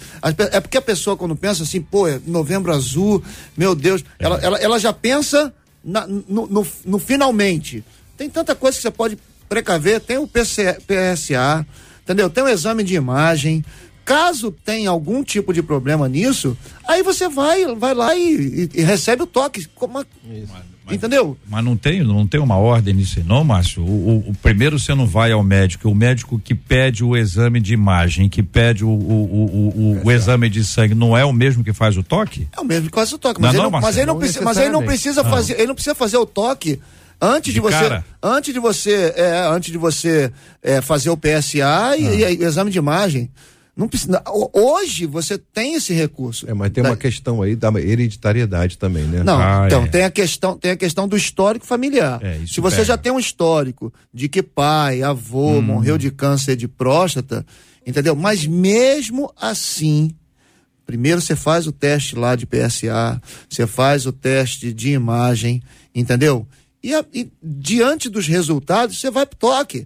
É porque a pessoa, quando pensa assim, pô, é novembro azul, meu Deus, ela, ela, ela já pensa na- no, no- no finalmente. Tem tanta coisa que você pode precaver, tem o PC, PSA, entendeu? Tem o exame de imagem. Caso tenha algum tipo de problema nisso, aí você vai, vai lá e, e- e recebe o toque. Como a- entendeu? Mas não tem, não tem uma ordem nisso, aí, não, Márcio. O, o- o primeiro você não vai ao médico, o médico que pede o exame de imagem, que pede o, o, o, o- o exame de sangue, não é o mesmo que faz o toque? É o mesmo que faz o toque, Não, mas, não, ele, não, mas, ele não não precisa, mas ele não precisa fazer, ele não precisa fazer o toque antes de, De você, cara. antes de você, é, antes de você é, fazer o PSA e, e aí, o exame de imagem. Não precisa, ho- hoje você tem esse recurso. É, mas tem Da- uma questão aí da hereditariedade também, né? Não, Ah, então é. tem a questão, tem a questão do histórico familiar. É, Se você pega. já tem um histórico de que pai, avô Hum. morreu de câncer de próstata, entendeu? Mas mesmo assim, primeiro você faz o teste lá de PSA, você faz o teste de imagem, entendeu? E, a- e diante dos resultados, você vai pro toque.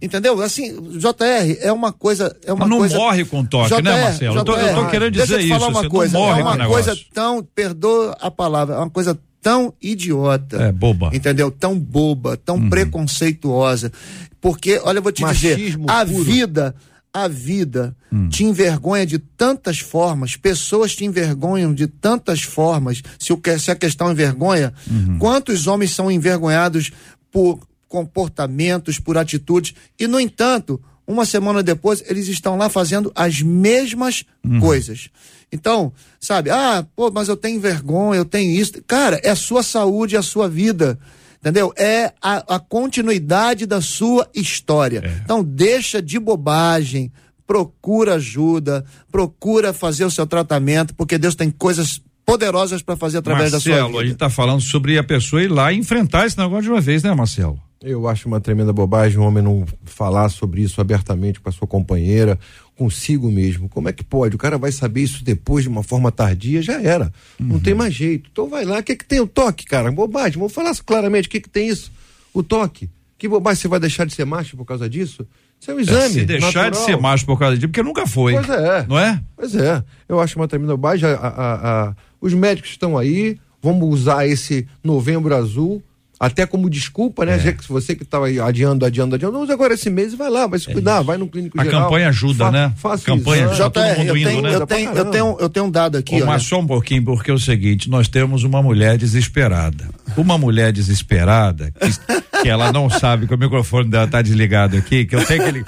Entendeu? Assim, JR é uma coisa. É uma Mas não coisa... morre com toque, né, Marcelo? Eu tô- eu tô querendo deixa eu dizer te falar isso, uma você não coisa. morre é uma coisa negócio. tão, perdoa a palavra, é uma coisa tão idiota. É, boba. Entendeu? Tão boba, tão preconceituosa. Porque, olha, eu vou te dizer, Machismo a puro. vida, a vida te envergonha de tantas formas, pessoas te envergonham de tantas formas. Se, o que, se a questão envergonha, quantos homens são envergonhados por comportamentos, por atitudes, e, no entanto, uma semana depois, eles estão lá fazendo as mesmas coisas. Então, sabe, ah, pô, mas eu tenho vergonha, eu tenho isso. Cara, é a sua saúde, é a sua vida. Entendeu? É a, a continuidade da sua história. Então, deixa de bobagem, procura ajuda, procura fazer o seu tratamento, porque Deus tem coisas poderosas para fazer através da Marcelo, sua a vida. gente tá falando sobre a pessoa ir lá e enfrentar esse negócio de uma vez, né, Marcelo? Eu acho uma tremenda bobagem um homem não falar sobre isso abertamente com a sua companheira, consigo mesmo. Como é que pode? O cara vai saber isso depois de uma forma tardia, já era. Não tem mais jeito. Então vai lá, o que, que tem o toque, cara? Bobagem. Vamos falar claramente o que, que tem isso. O toque. Que bobagem você vai deixar de ser macho por causa disso? Isso é um exame. Se deixar natural. de ser macho por causa disso, porque nunca foi. Pois é. Não é? Pois é, eu acho uma tremenda bobagem. A- a- a- os médicos estão aí, vamos usar esse novembro azul até como desculpa, É. né? Que você que estava adiando, adiando, adiando, usa agora esse mês e vai lá, vai se cuidar, vai no clínico A geral. campanha ajuda, né? Faça Campanha exame. ajuda. Tá todo mundo eu indo, tenho, né? eu, tenho, eu, tenho, eu tenho um dado aqui. Ô, ó, mas né? só um pouquinho, porque é o seguinte, nós temos uma mulher desesperada. Uma mulher desesperada, que, que ela não sabe que o microfone dela tá desligado aqui, que eu tenho que ele.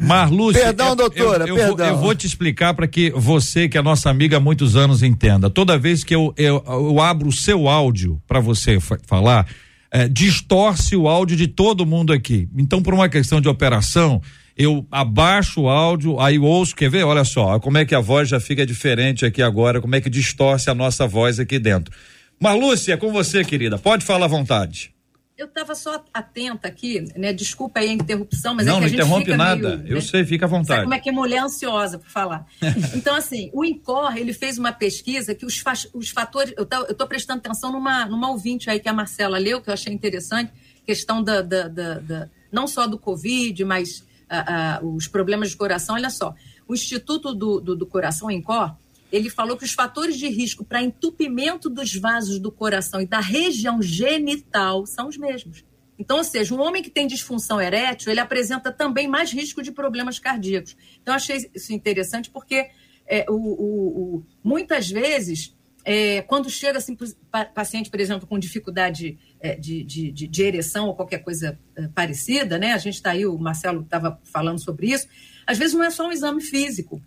Marlúcia. Perdão, eu- doutora, eu, eu, vou, perdão. eu vou te explicar para que você, que é nossa amiga há muitos anos, entenda. Toda vez que eu, eu, eu abro o seu áudio para você fa- falar, eh, distorce o áudio de todo mundo aqui. Então, por uma questão de operação, eu abaixo o áudio, aí ouço, quer ver? Olha só, como é que a voz já fica diferente aqui agora, como é que distorce a nossa voz aqui dentro. Marlúcia, é com você, querida. Pode falar à vontade. Eu estava só atenta aqui, né? Desculpa aí a interrupção, mas não, é que não a gente interrompe fica nada. meio, Eu né? sei, fica à Sabe vontade. como é que mulher é ansiosa para falar? Então, assim, o INCOR, ele fez uma pesquisa que os, fa- os fatores. Eu estou prestando atenção numa, numa ouvinte aí que a Marcela leu, que eu achei interessante, questão da. da, da- da- não só do Covid, mas ah, ah, os problemas de coração. Olha só, o Instituto do, do, do Coração, o INCOR, ele falou que os fatores de risco para entupimento dos vasos do coração e da região genital são os mesmos. Então, ou seja, um homem que tem disfunção erétil, ele apresenta também mais risco de problemas cardíacos. Então, achei isso interessante porque é, o, o- o- muitas vezes, é, quando chega assim, pa- paciente, por exemplo, com dificuldade é, de, de, de- de ereção ou qualquer coisa é, parecida, né? A gente está aí, o Marcelo estava falando sobre isso. Às vezes não é só um exame físico,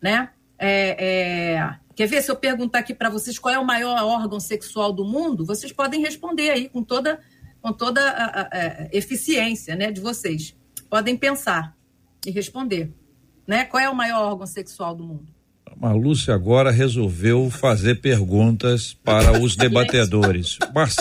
né? É, é, Quer ver se eu perguntar aqui para vocês qual é o maior órgão sexual do mundo? Vocês podem responder aí com toda com toda a, a- a eficiência né, de vocês. Podem pensar e responder. Né? Qual é o maior órgão sexual do mundo? A Lúcia agora resolveu fazer perguntas para os debatedores.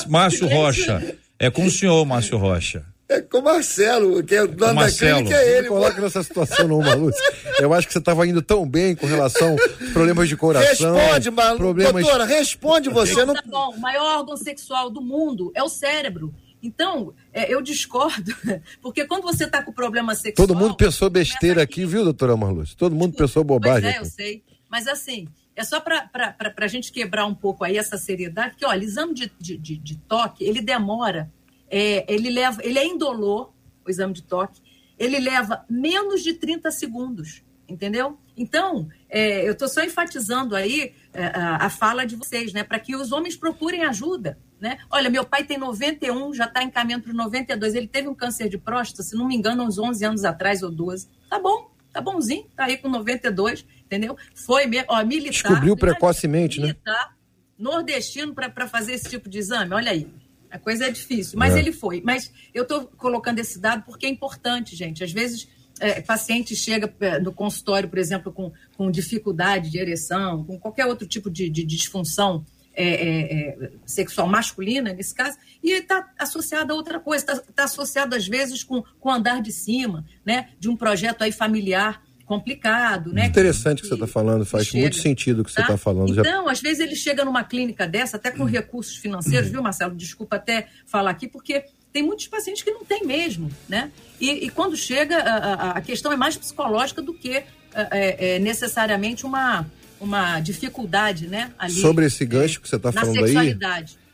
Márcio Rocha, é com o senhor, Márcio Rocha. É com o Marcelo, que é o dono da Marcelo. clínica, é Ele ele. coloca nessa situação não, Malúcia. Eu acho que você estava indo tão bem com relação aos problemas de coração. Responde, Malu. problemas Doutora, responde você. Não... Tá bom, o maior órgão sexual do mundo é o cérebro. Então, é, eu discordo, porque quando você está com problema sexual. Todo mundo pensou besteira aqui, viu, doutora Marlúcia? Todo mundo pensou bobagem. Pois é, eu sei. Mas assim, é só para a gente quebrar um pouco aí essa seriedade, que olha, exame de, de, de, de toque, ele demora, é, ele leva, ele é indolor, o exame de toque, ele leva menos de 30 segundos, entendeu? Então, é, eu estou só enfatizando aí é, a, a fala de vocês, né? Para que os homens procurem ajuda. Né? Olha, meu pai tem 91, já está em caminho para 92. Ele teve um câncer de próstata, se não me engano, uns 11 anos atrás ou 12. Tá bom, tá bonzinho, tá aí com 92, entendeu? Foi mesmo, ó, militar. Descobriu precocemente, né? militar, nordestino para fazer esse tipo de exame, olha aí. A coisa é difícil, mas É. ele foi. Mas eu estou colocando esse dado porque é importante, gente. Às vezes, é, paciente chega é, no consultório, por exemplo, com, com dificuldade de ereção, com qualquer outro tipo de, de disfunção é, é, é, sexual masculina, nesse caso, e está associado a outra coisa, está tá associado, às vezes, com com o andar de cima, né? De um projeto aí familiar complicado, né? Interessante o que você está falando, faz chega, muito sentido o que você tá? está falando. Já- Então, às vezes ele chega numa clínica dessa, até com recursos financeiros, viu, Marcelo? Desculpa até falar aqui, porque tem muitos pacientes que não tem mesmo, né? E, e quando chega, a, a- questão é mais psicológica do que é, é, é, necessariamente uma, uma dificuldade, né? Ali, Sobre esse gancho que você está falando aí,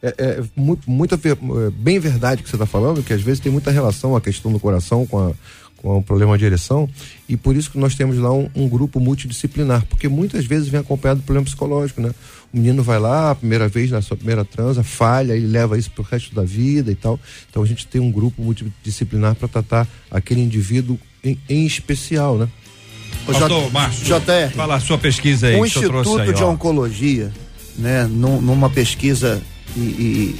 é, é muito, muita, ver- é bem verdade que você está falando, que às vezes tem muita relação a questão do coração com, a, com o problema de ereção, e por isso que nós temos lá um, um grupo multidisciplinar, porque muitas vezes vem acompanhado de problema psicológico, né? O menino vai lá, a primeira vez, na sua primeira transa, falha, ele leva isso pro resto da vida e tal. Então a gente tem um grupo multidisciplinar para tratar aquele indivíduo em, em especial, né? Doutor Márcio, JR. fala a sua pesquisa aí. o o Instituto aí, de. Oncologia, né, num- numa pesquisa e, e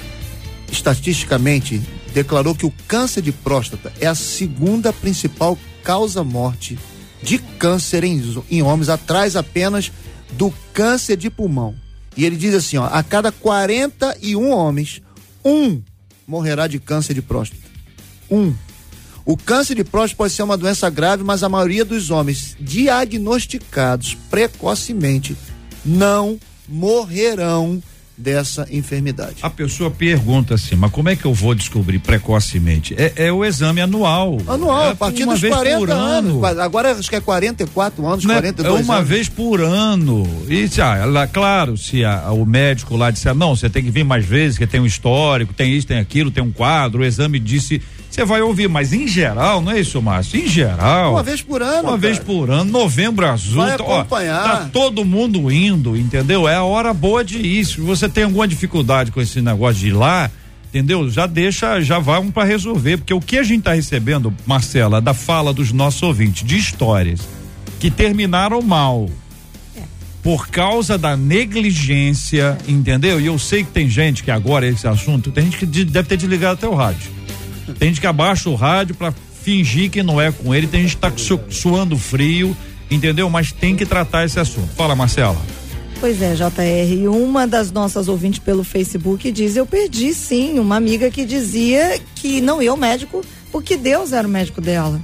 estatisticamente declarou que o câncer de próstata é a segunda principal causa-morte de câncer em, em homens, atrás apenas do câncer de pulmão. E ele diz assim, ó, a cada 41 homens, um morrerá de câncer de próstata. Um. O câncer de próstata pode ser uma doença grave, mas a maioria dos homens diagnosticados precocemente não morrerão dessa enfermidade. A pessoa pergunta assim, mas como é que eu vou descobrir precocemente? É, é o exame anual. Anual, é a partir uma dos vez 40 por anos. ano. Agora acho que é 44 anos, Né? 42 é uma anos. vez por ano. E se, ah, lá, claro, se a- o médico lá disser, não, você tem que vir mais vezes, que tem um histórico, tem isso, tem aquilo, tem um quadro, o exame disse, você vai ouvir, mas em geral, não é isso, Márcio? Em geral. Uma vez por ano. Uma vez cara. por ano, novembro azul. Vai tá- ó, acompanhar. tá todo mundo indo, entendeu? É a hora boa de ir. Se você tem alguma dificuldade com esse negócio de ir lá, entendeu? Já deixa, já vai um para resolver. Porque o que a gente tá recebendo, Marcela, da fala dos nossos ouvintes, de histórias que terminaram mal. Por causa da negligência, entendeu? E eu sei que tem gente que agora esse assunto, tem gente que de- deve ter desligado até o rádio. Tem gente que abaixa o rádio pra fingir que não é com ele, tem gente que tá su- suando frio, entendeu? Mas tem que tratar esse assunto. Fala, Marcela. Pois é, JR. E uma das nossas ouvintes pelo Facebook diz: Eu perdi sim uma amiga que dizia que não ia ao médico porque Deus era o médico dela.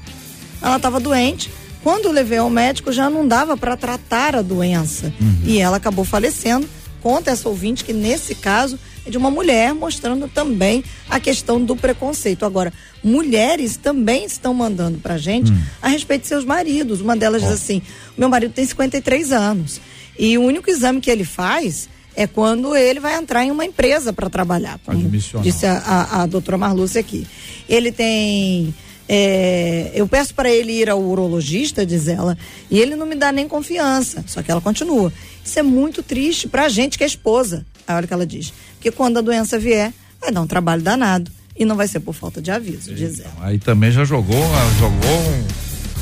Ela estava doente. Quando levei ao médico, já não dava para tratar a doença. E ela acabou falecendo. Conta essa ouvinte que, nesse caso, de uma mulher, mostrando também a questão do preconceito. Agora, mulheres também estão mandando pra gente a respeito de seus maridos. Uma delas diz assim: meu marido tem 53 anos. E o único exame que ele faz é quando ele vai entrar em uma empresa para trabalhar. Como disse a, a, a doutora Marlúcia aqui. Ele tem. é, eu peço para ele ir ao urologista, diz ela, e ele não me dá nem confiança. Só que ela continua. Isso é muito triste pra gente que é esposa. Olha o que ela diz. Porque quando a doença vier, vai dar um trabalho danado. E não vai ser por falta de aviso, diz ela. Aí também já jogou, jogou um,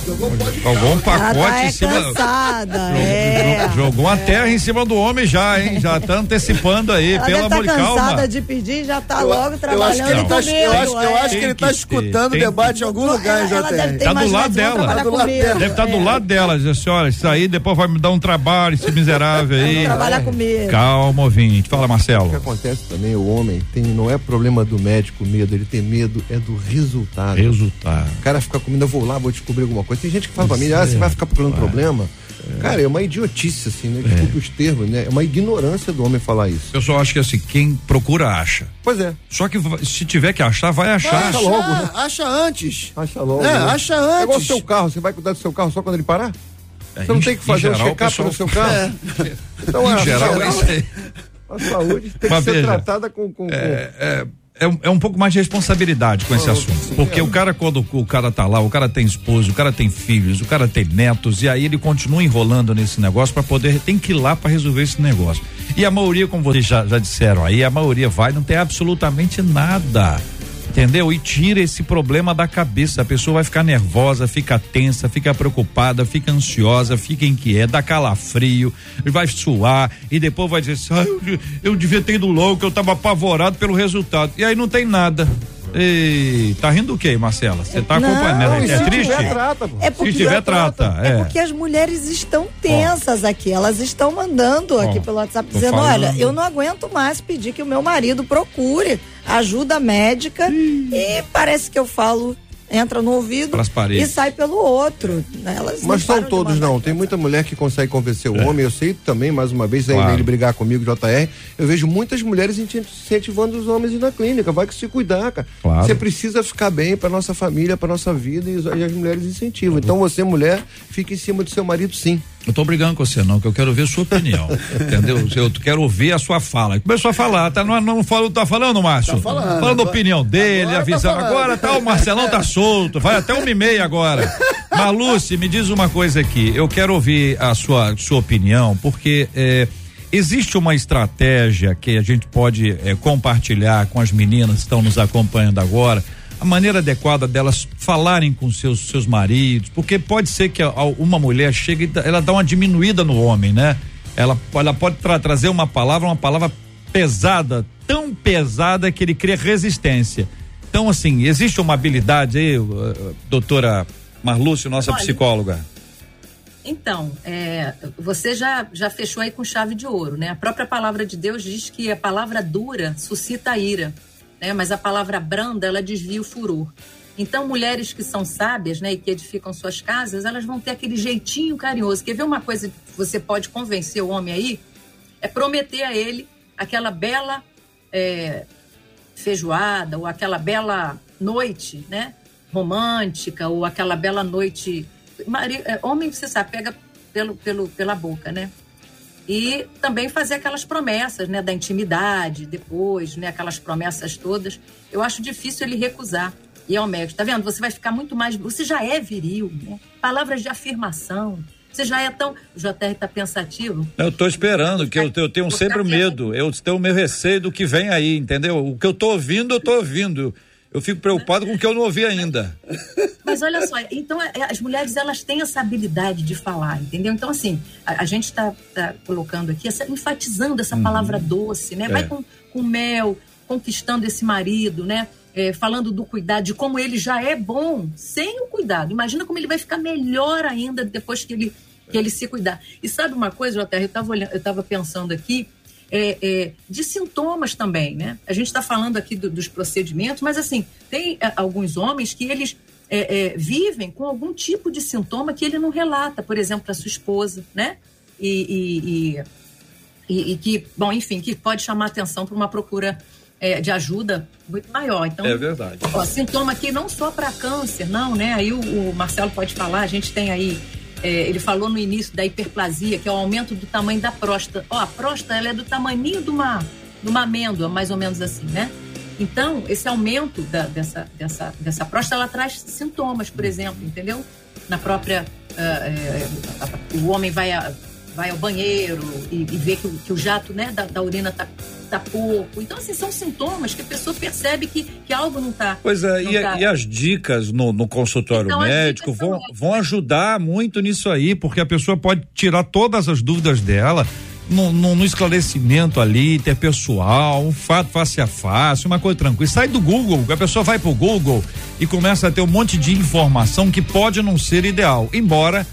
Jogou um Ela pacote tá é em cima. cansada, é. Jogou uma terra em cima do homem já, hein? Já tá antecipando aí, Ela pelo deve amor tá de cansada calma. de pedir já tá Eu- logo eu trabalhando acho que ele tá, eu acho, eu é. acho que ele tá que escutando o debate em algum lugar, ela, ela deve JR. ter Tá do lado dela. Tá do lado dela. Deve estar do É. lado dela, diz assim, olha, isso aí depois vai me dar um trabalho, esse miserável aí. Trabalhar comigo. Calma, ouvinte. Fala, O que Marcelo. acontece também, o homem tem, não é problema do médico medo, ele tem medo é do resultado. Resultado. O cara fica comendo, eu vou lá, vou descobrir alguma coisa. Tem gente que fala pra mim, ah, você vai ficar procurando problema. Cara, é uma idiotice, assim, né? Desculpa os termos, né? É uma ignorância do homem falar isso. Eu só acho que assim, quem procura acha. Pois é, Só que se tiver que achar, vai achar. Acha logo, né? Acha antes. acha logo. É, né? acha É igual o antes. seu carro, você vai cuidar do seu carro só quando ele parar? É, Você não em- tem que fazer um geral, o check-up pessoal- no seu carro? Então, Em a, geral, é isso aí. a saúde tem Mas que ser tratada com. com, com- É, é, é um- é um pouco mais de responsabilidade com esse assunto. Porque o cara, quando o cara tá lá, o cara tem esposo, o cara tem filhos, o cara tem netos, e aí ele continua enrolando nesse negócio para poder, tem que ir lá para resolver esse negócio. E a maioria, como vocês já, já disseram aí, a maioria vai, não tem absolutamente nada. Entendeu? E tira esse problema da cabeça. A pessoa vai ficar nervosa, fica tensa, fica preocupada, fica ansiosa, fica inquieta, dá calafrio, vai suar e depois vai dizer assim, ah, eu, eu devia ter ido logo, que eu tava apavorado pelo resultado. E aí não tem nada. Ei, tá rindo o quê, Marcela? Você tá acompanhando? e É, se triste? tiver, trata, pô. É porque, Se tiver, trata. é É. porque as mulheres estão tensas aqui. Elas estão mandando aqui pelo WhatsApp tô dizendo: falando. olha, eu não aguento mais pedir que o meu marido procure ajuda médica. E parece que eu falo, entra no ouvido e sai pelo outro. Elas não Mas são param de todos não. Tem muita mulher que consegue convencer o homem. Eu sei também, mais uma vez, aí Claro. ele brigar comigo, JR. Eu vejo muitas mulheres incenti- incentivando os homens a ir na clínica. Vai que se cuidar, cara. Claro. Você precisa ficar bem pra nossa família, pra nossa vida e, os- e as mulheres incentivam. Então você, mulher, fica em cima do seu marido, sim. Eu tô brigando com você, não, que eu quero ver sua opinião. entendeu? Eu quero ouvir a sua fala. Começou a falar, tá? Não, não falou, tá falando, Márcio? Tá falando. Falando a opinião dele, agora tá avisando. Agora tá, o Marcelão tá solto, vai até uma e meia agora. Maluce, me diz uma coisa aqui. Eu quero ouvir a sua, sua opinião, porque é, existe uma estratégia que a gente pode é, compartilhar com as meninas que estão nos acompanhando agora a maneira adequada delas falarem com seus seus maridos, porque pode ser que a- a- uma mulher chegue e ela dá uma diminuída no homem, né? Ela, ela pode tra- trazer uma palavra, uma palavra pesada, tão pesada que ele cria resistência. Então, assim, existe uma habilidade aí, uh, uh, doutora Marlúcio, nossa Olha, psicóloga. Então, é, você já, já fechou aí com chave de ouro, né? A própria palavra de Deus diz que a palavra dura suscita a ira, né? Mas a palavra branda, ela desvia o furor. Então, mulheres que são sábias, né, e que edificam suas casas, elas vão ter aquele jeitinho carinhoso. Quer ver uma coisa que você pode convencer o homem aí? É prometer a ele aquela bela é, feijoada ou aquela bela noite, né? Romântica ou aquela bela noite. É, Homem, você sabe, pega pelo, pelo, pela boca, né? E também fazer aquelas promessas, né? Da intimidade, depois, né? Aquelas promessas todas. Eu acho difícil ele recusar. E ao médico, tá vendo? Você vai ficar muito mais. Você já é viril, né? Palavras de afirmação. Você já é tão. O JR tá pensativo. Eu tô esperando, que eu, eu tenho Você sempre tá medo. Eu tenho meu receio do que vem aí, entendeu? O que eu tô ouvindo, eu tô ouvindo. Eu fico preocupado com o que eu não ouvi ainda. Mas olha só, então é, as mulheres elas têm essa habilidade de falar, entendeu? Então, assim, a, a gente está colocando aqui, essa, enfatizando essa palavra doce, né? Vai É. com, com mel, conquistando esse marido, né? É, falando do cuidado, de como ele já é bom sem o cuidado. Imagina como ele vai ficar melhor ainda depois que ele, que ele se cuidar. E sabe uma coisa, olhando, eu estava pensando aqui, é, é, de sintomas também, né? A gente está falando aqui do- dos procedimentos, mas assim, tem é, alguns homens que eles é, é, vivem com algum tipo de sintoma que ele não relata, por exemplo, para sua esposa, né? E, e- e- e- que, bom, enfim, que pode chamar atenção para uma procura é, de ajuda muito maior. Então, verdade. Ó, sintoma aqui não só para câncer, não, né? Aí o, o Marcelo pode falar, a gente tem aí, é, ele falou no início da hiperplasia, que é o aumento do tamanho da próstata. Ó, a próstata, ela é do tamanho de uma, de uma amêndoa, mais ou menos assim, né? Então, esse aumento da- dessa, dessa, dessa próstata, ela traz sintomas, por exemplo, entendeu? Na própria. ah, é, o homem vai, a- vai ao banheiro e, e vê que, o- que o jato né, da, da urina tá, tá pouco. Então, assim, são sintomas que a pessoa percebe que, que algo não tá. Pois é, e, tá- e as dicas no, no consultório Então, médico vão, vão ajudar muito nisso aí, porque a pessoa pode tirar todas as dúvidas dela no, no- no esclarecimento ali, interpessoal, um fato face a face, uma coisa tranquila. Sai do Google, a pessoa vai pro Google e começa a ter um monte de informação que pode não ser ideal, embora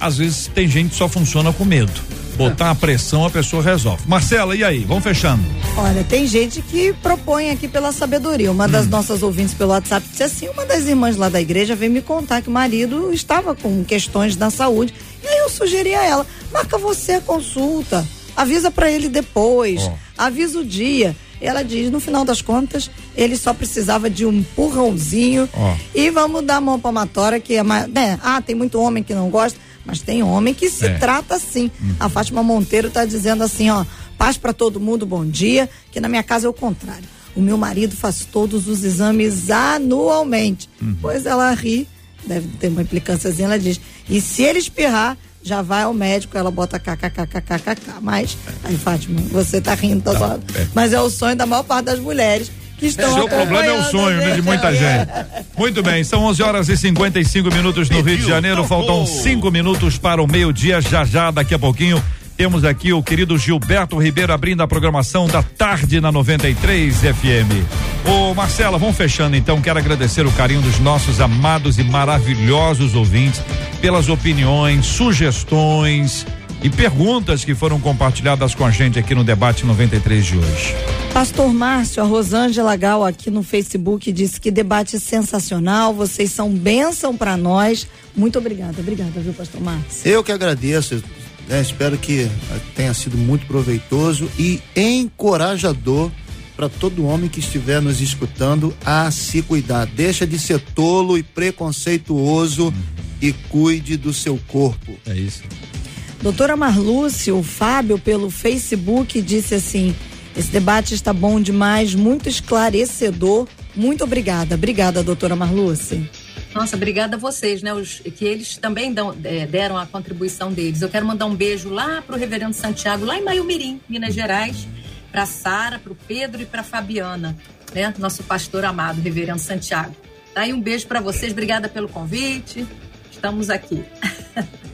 às vezes tem gente que só funciona com medo. Botar a pressão, a pessoa resolve. Marcela, e aí? Vamos fechando. Olha, tem gente que propõe aqui pela sabedoria. Uma Hum. das nossas ouvintes pelo WhatsApp disse assim: uma das irmãs lá da igreja veio me contar que o marido estava com questões da saúde. E aí eu sugeri a ela: marca você a consulta, avisa para ele depois, Ó. avisa o dia. Ela diz, no final das contas, ele só precisava de um empurrãozinho Ó. e vamos dar a mão palmatória, que é mais. Né? Ah, tem muito homem que não gosta, mas tem homem que se É. trata assim. A Fátima Monteiro tá dizendo assim, ó, paz para todo mundo, bom dia, que na minha casa é o contrário. O meu marido faz todos os exames anualmente. Pois ela ri, deve ter uma implicânciazinha, ela diz, e se ele espirrar, já vai ao médico, ela bota kkkkkk. Mas, aí Fátima, você tá rindo, tá só. é. Mas é o sonho da maior parte das mulheres que estão Seu problema é o sonho, né, de gente. muita gente. Muito bem, são 11 horas e 55 minutos no Rio de Janeiro. Faltam cinco minutos para o meio-dia. Já já, daqui a pouquinho, temos aqui o querido Gilberto Ribeiro abrindo a programação da tarde na 93 FM. Ô Marcela, vamos fechando então. Quero agradecer o carinho dos nossos amados e maravilhosos ouvintes pelas opiniões, sugestões e perguntas que foram compartilhadas com a gente aqui no debate 93 de hoje. Pastor Márcio, a Rosângela Gal aqui no Facebook disse que debate sensacional, vocês são bênção para nós. Muito obrigada, obrigada, viu, Pastor Márcio? Eu que agradeço. né, espero que tenha sido muito proveitoso e encorajador para todo homem que estiver nos escutando a se cuidar. Deixa de ser tolo e preconceituoso e cuide do seu corpo. É isso. Doutora Marlúcia, o Fábio pelo Facebook disse assim: esse debate está bom demais, muito esclarecedor. Muito obrigada. Obrigada, doutora Marlúcia. Nossa, obrigada a vocês, né? Os, que eles também dão- é, deram a contribuição deles. Eu quero mandar um beijo lá pro Reverendo Santiago, lá em Maiumirim, Minas Gerais, para Sara, pro Pedro e para Fabiana, né? Nosso pastor amado, Reverendo Santiago. Tá aí um beijo para vocês, obrigada pelo convite. Estamos aqui.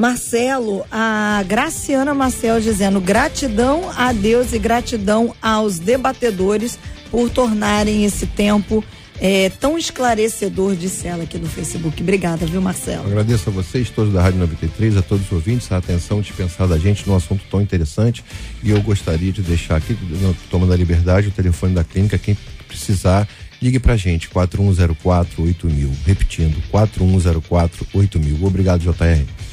Marcelo, a Graciana Marcel dizendo gratidão a Deus e gratidão aos debatedores por tornarem esse tempo eh, tão esclarecedor, disse ela aqui no Facebook. Obrigada, viu, Marcelo? Agradeço a vocês, todos da Rádio 93, a todos os ouvintes, a atenção dispensada a gente num assunto tão interessante. E eu gostaria de deixar aqui, no Toma da Liberdade, o telefone da clínica, quem precisar, ligue pra gente, 4104 8000. Repetindo, 4104 8000. Obrigado, JR.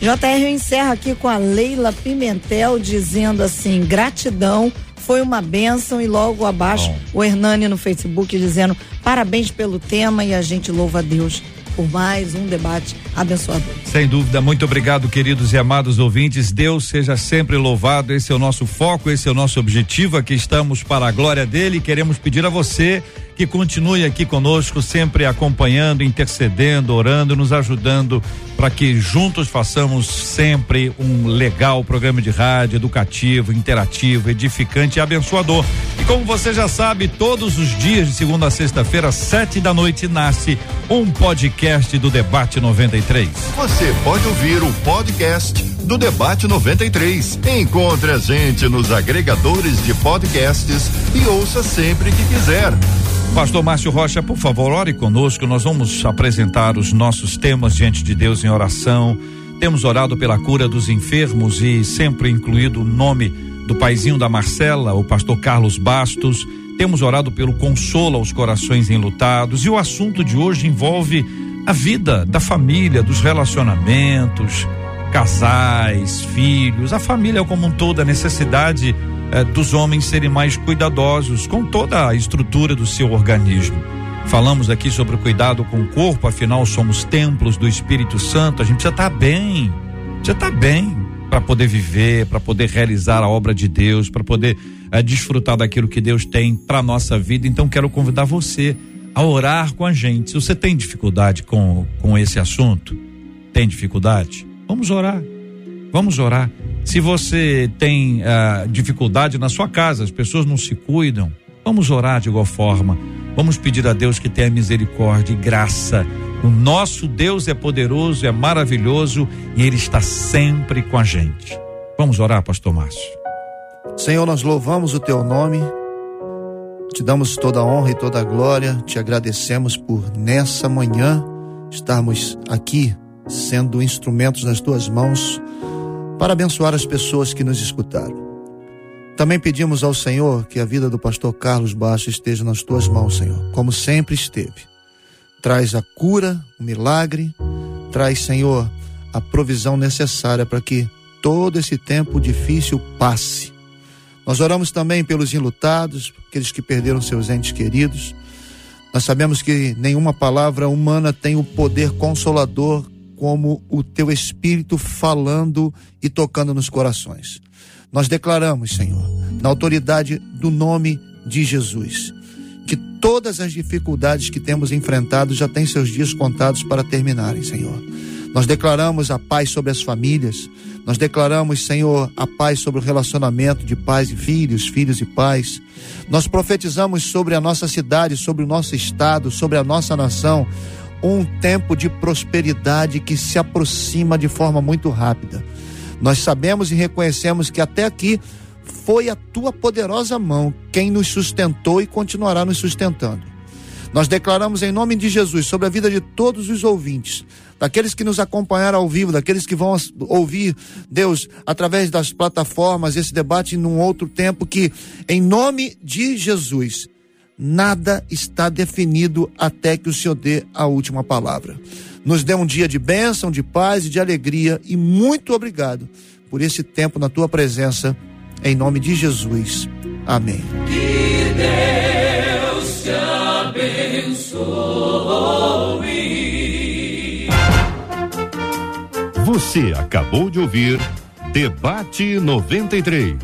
JR eu encerro aqui com a Leila Pimentel dizendo assim: gratidão, foi uma bênção. E logo abaixo Bom. o Hernani no Facebook dizendo parabéns pelo tema e a gente louva a Deus por mais um debate abençoador. Sem dúvida, muito obrigado, queridos e amados ouvintes. Deus seja sempre louvado. Esse é o nosso foco, esse é o nosso objetivo. Aqui estamos para a glória dele. Queremos pedir a você que continue aqui conosco, sempre acompanhando, intercedendo, orando, nos ajudando para que juntos façamos sempre um legal programa de rádio, educativo, interativo, edificante e abençoador. E como você já sabe, todos os dias de segunda a sexta-feira, sete da noite, nasce um podcast do Debate 93. Você pode ouvir o podcast do Debate 93. Encontre a gente nos agregadores de podcasts e ouça sempre que quiser. Pastor Márcio Rocha, por favor, ore conosco. Nós vamos apresentar os nossos temas diante de Deus em oração. Temos orado pela cura dos enfermos e sempre incluído o nome do paizinho da Marcela, o pastor Carlos Bastos. Temos orado pelo consolo aos corações enlutados. E o assunto de hoje envolve a vida da família, dos relacionamentos, casais, filhos, a família como um todo, a necessidade eh, dos homens serem mais cuidadosos com toda a estrutura do seu organismo. Falamos aqui sobre o cuidado com o corpo, afinal somos templos do Espírito Santo, a gente precisa estar bem, precisa estar bem para poder viver, para poder realizar a obra de Deus, para poder eh, desfrutar daquilo que Deus tem para nossa vida. Então quero convidar você a orar com a gente. Se você tem dificuldade com, com esse assunto, tem dificuldade? Vamos orar. Vamos orar. Se você tem ah, dificuldade na sua casa, as pessoas não se cuidam, vamos orar de igual forma. Vamos pedir a Deus que tenha misericórdia e graça. O nosso Deus é poderoso, é maravilhoso e Ele está sempre com a gente. Vamos orar, Pastor Márcio. Senhor, nós louvamos o teu nome, te damos toda a honra e toda a glória, te agradecemos por nessa manhã estarmos aqui sendo instrumentos nas tuas mãos para abençoar as pessoas que nos escutaram. Também pedimos ao Senhor que a vida do pastor Carlos Baixo esteja nas tuas mãos, Senhor, como sempre esteve. Traz a cura, o milagre, traz, Senhor, a provisão necessária para que todo esse tempo difícil passe. Nós oramos também pelos enlutados, aqueles que perderam seus entes queridos. Nós sabemos que nenhuma palavra humana tem o poder consolador como o teu espírito falando e tocando nos corações. Nós declaramos, Senhor, na autoridade do nome de Jesus, que todas as dificuldades que temos enfrentado já têm seus dias contados para terminarem, Senhor. Nós declaramos a paz sobre as famílias, nós declaramos, Senhor, a paz sobre o relacionamento de pais e filhos, filhos e pais. Nós profetizamos sobre a nossa cidade, sobre o nosso estado, sobre a nossa nação, um tempo de prosperidade que se aproxima de forma muito rápida. Nós sabemos e reconhecemos que até aqui foi a tua poderosa mão quem nos sustentou e continuará nos sustentando. Nós declaramos em nome de Jesus sobre a vida de todos os ouvintes, daqueles que nos acompanharam ao vivo, daqueles que vão ouvir, Deus, através das plataformas, esse debate num outro tempo, que em nome de Jesus, nada está definido até que o Senhor dê a última palavra. Nos dê um dia de bênção, de paz e de alegria e muito obrigado por esse tempo na tua presença, em nome de Jesus. Amém. Que Deus te abençoe. Você acabou de ouvir Debate 93.